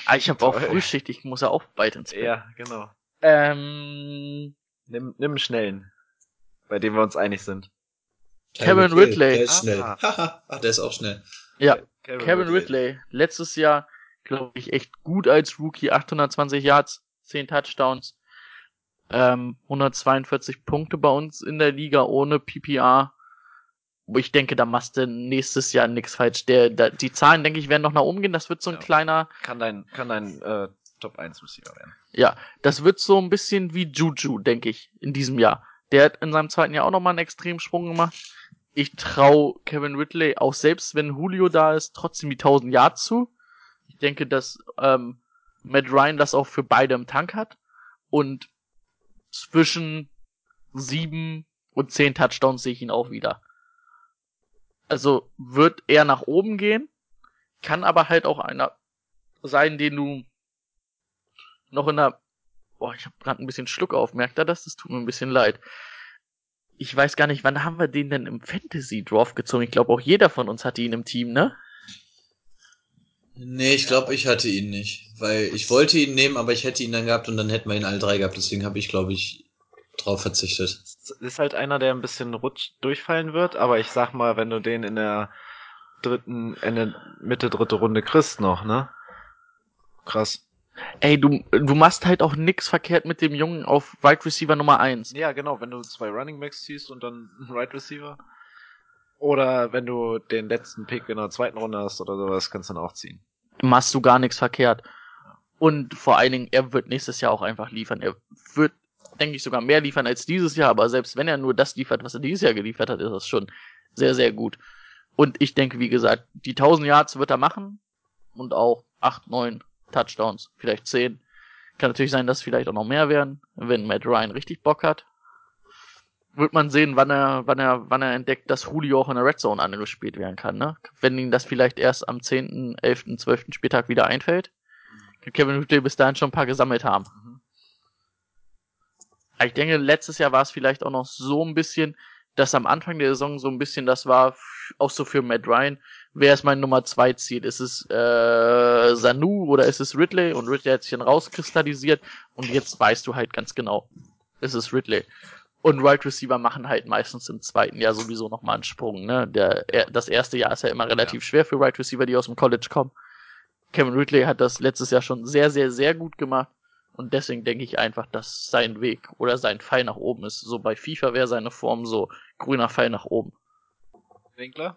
S6: Ah, ich habe auch. Frühschicht, ich muss ja auch bald ins Bett.
S5: Ja, genau.
S6: Ähm,
S5: Nimm, nimm einen schnellen. Bei dem wir uns einig sind.
S6: Kevin
S7: Hill,
S6: Ridley.
S7: Der ist schnell.
S5: Ah.
S7: Haha, der ist auch schnell.
S6: ja,
S5: Kevin,
S6: Kevin Ridley. Letztes Jahr, glaube ich, echt gut als Rookie. 820 Yards, 10 Touchdowns. Ähm, 142 Punkte bei uns in der Liga ohne PPR. Ich denke, da machst du nächstes Jahr nichts falsch. Der, da, die Zahlen, denke ich, werden noch nach oben gehen. Das wird so ein
S5: Ja.
S6: kleiner,
S5: Kann dein, kann dein äh, Top 1 Receiver werden.
S6: ja, das wird so ein bisschen wie Juju, denke ich, in diesem Jahr. Der hat in seinem zweiten Jahr auch nochmal einen extremen Sprung gemacht. Ich trau Kevin Ridley, auch selbst wenn Julio da ist, trotzdem die 1000 Yards zu. Ich denke, dass ähm, Matt Ryan das auch für beide im Tank hat. Und zwischen sieben und zehn Touchdowns sehe ich ihn auch wieder. Also wird er nach oben gehen, kann aber halt auch einer sein, den du noch in der Boah, ich habe gerade ein bisschen Schluck auf, merkt er das? Das tut mir ein bisschen leid. Ich weiß gar nicht, wann haben wir den denn im Fantasy Draft gezogen? Ich glaube, auch jeder von uns hatte ihn im Team, ne?
S7: Nee, ich glaube, ich hatte ihn nicht. Weil ich wollte ihn nehmen, aber ich hätte ihn dann gehabt und dann hätten wir ihn alle drei gehabt. Deswegen habe ich, glaube ich, drauf verzichtet.
S5: Ist halt einer, der ein bisschen rutsch durchfallen wird, aber ich sag mal, wenn du den in der dritten, Ende, Mitte dritte Runde kriegst noch, ne? Krass.
S6: Ey, du, du machst halt auch nix verkehrt mit dem Jungen auf Wide Receiver Nummer eins.
S5: Ja, genau, wenn du zwei Running Backs ziehst und dann einen Right Receiver. Oder wenn du den letzten Pick in der zweiten Runde hast oder sowas, kannst du dann auch ziehen.
S6: Machst du gar nichts verkehrt. Und vor allen Dingen, er wird nächstes Jahr auch einfach liefern. Er wird, denke ich, sogar mehr liefern als dieses Jahr, aber selbst wenn er nur das liefert, was er dieses Jahr geliefert hat, ist das schon sehr, sehr gut. Und ich denke, wie gesagt, die 1000 Yards wird er machen und auch 8, 9 Touchdowns, vielleicht 10. Kann natürlich sein, dass vielleicht auch noch mehr werden, wenn Matt Ryan richtig Bock hat. Wird man sehen, wann er, wann er, wann er entdeckt, dass Julio auch in der Red Zone angespielt werden kann, ne? Wenn ihm das vielleicht erst am 10., 11., 12. Spieltag wieder einfällt, kann Kevin Ridley bis dahin schon ein paar gesammelt haben. Aber Ich denke, letztes Jahr war es vielleicht auch noch so ein bisschen, dass am Anfang der Saison so ein bisschen das war, auch so für Matt Ryan, wer ist mein Nummer 2 Ziel? Ist es äh, Sanu oder ist es Ridley? Und Ridley hat sich dann rauskristallisiert und jetzt weißt du halt ganz genau, es ist Ridley. Und Right Receiver machen halt meistens im zweiten Jahr sowieso nochmal einen Sprung. Ne? Der, er- das erste Jahr ist ja immer relativ schwer für Right Receiver, die aus dem College kommen. Kevin Ridley hat das letztes Jahr schon sehr, sehr, sehr gut gemacht. Und deswegen denke ich einfach, dass sein Weg oder sein Pfeil nach oben ist. So bei FIFA wäre seine Form so grüner Pfeil nach oben.
S5: Winkler?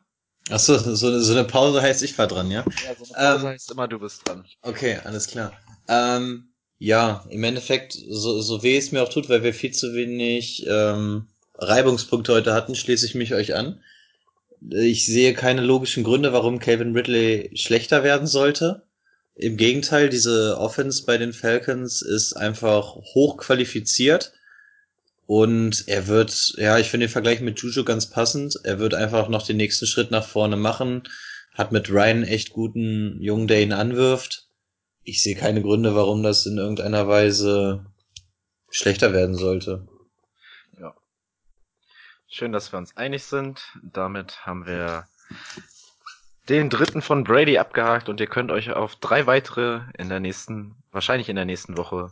S7: Achso, so, eine- so eine Pause heißt, ich war dran, ja?
S5: Ja, so eine Pause
S7: Ähm,
S5: heißt immer, du bist dran.
S7: Okay, alles klar. Ähm, ja, im Endeffekt, so, so weh es mir auch tut, weil wir viel zu wenig ähm, Reibungspunkte heute hatten, schließe ich mich euch an. Ich sehe keine logischen Gründe, warum Calvin Ridley schlechter werden sollte. Im Gegenteil, diese Offense bei den Falcons ist einfach hochqualifiziert. Und er wird, ja, ich finde den Vergleich mit Juju ganz passend. Er wird einfach noch den nächsten Schritt nach vorne machen. Hat mit Ryan echt guten Jungen, der ihn anwirft. Ich sehe keine Gründe, warum das in irgendeiner Weise schlechter werden sollte.
S5: Schön, dass wir uns einig sind. Damit haben wir den dritten von Brady abgehakt und ihr könnt euch auf drei weitere in der nächsten, wahrscheinlich in der nächsten Woche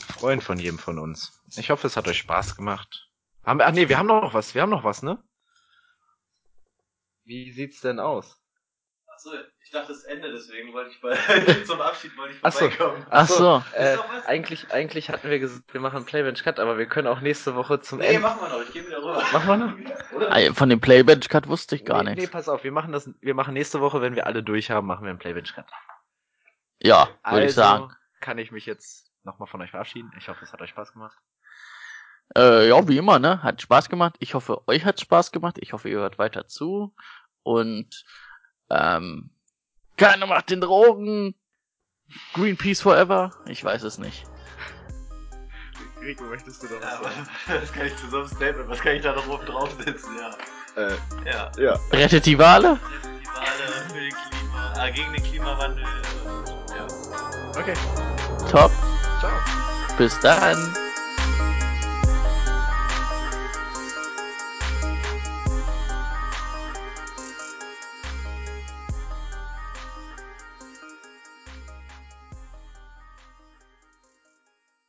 S5: freuen von jedem von uns. Ich hoffe, es hat euch Spaß gemacht. Haben wir, ach nee, wir haben noch was, wir haben noch was, ne? Wie sieht's denn aus?
S7: Achso, ich dachte das Ende, deswegen wollte ich bei, zum Abschied wollte ich
S5: Ach so.
S6: Ach so.
S5: Äh, eigentlich, eigentlich hatten wir gesagt, wir machen Playbench Cut, aber wir können auch nächste Woche zum
S7: Nee,
S5: Ende.
S7: machen wir noch, ich gehe wieder rüber.
S5: Machen wir noch?
S7: Oder?
S6: Von dem Playbench Cut wusste ich gar
S5: nee, Nee,
S6: nichts.
S5: pass auf, wir machen das, wir machen nächste Woche, wenn wir alle durch haben, machen wir einen Playbench Cut.
S6: Ja, würde ich
S5: Also
S6: sagen.
S5: kann ich mich jetzt nochmal von euch verabschieden. Ich hoffe, es hat euch Spaß gemacht.
S6: Äh, ja, wie immer, ne? Hat Spaß gemacht. Ich hoffe, euch hat Spaß gemacht. Ich hoffe, ihr hört weiter zu. Und ähm, keiner macht den Drogen. Greenpeace forever. Ich weiß es nicht.
S5: Rico, möchtest du doch
S7: Ja, aber das kann ich zu so einem Statement, was kann ich da noch oben draufsetzen, ja.
S5: Äh,
S7: Ja.
S5: ja.
S6: Rettet die Wale?
S7: Die Wale für den Klima. äh, gegen den Klimawandel. Ja.
S6: Okay. Top.
S7: Ciao.
S6: Bis dann.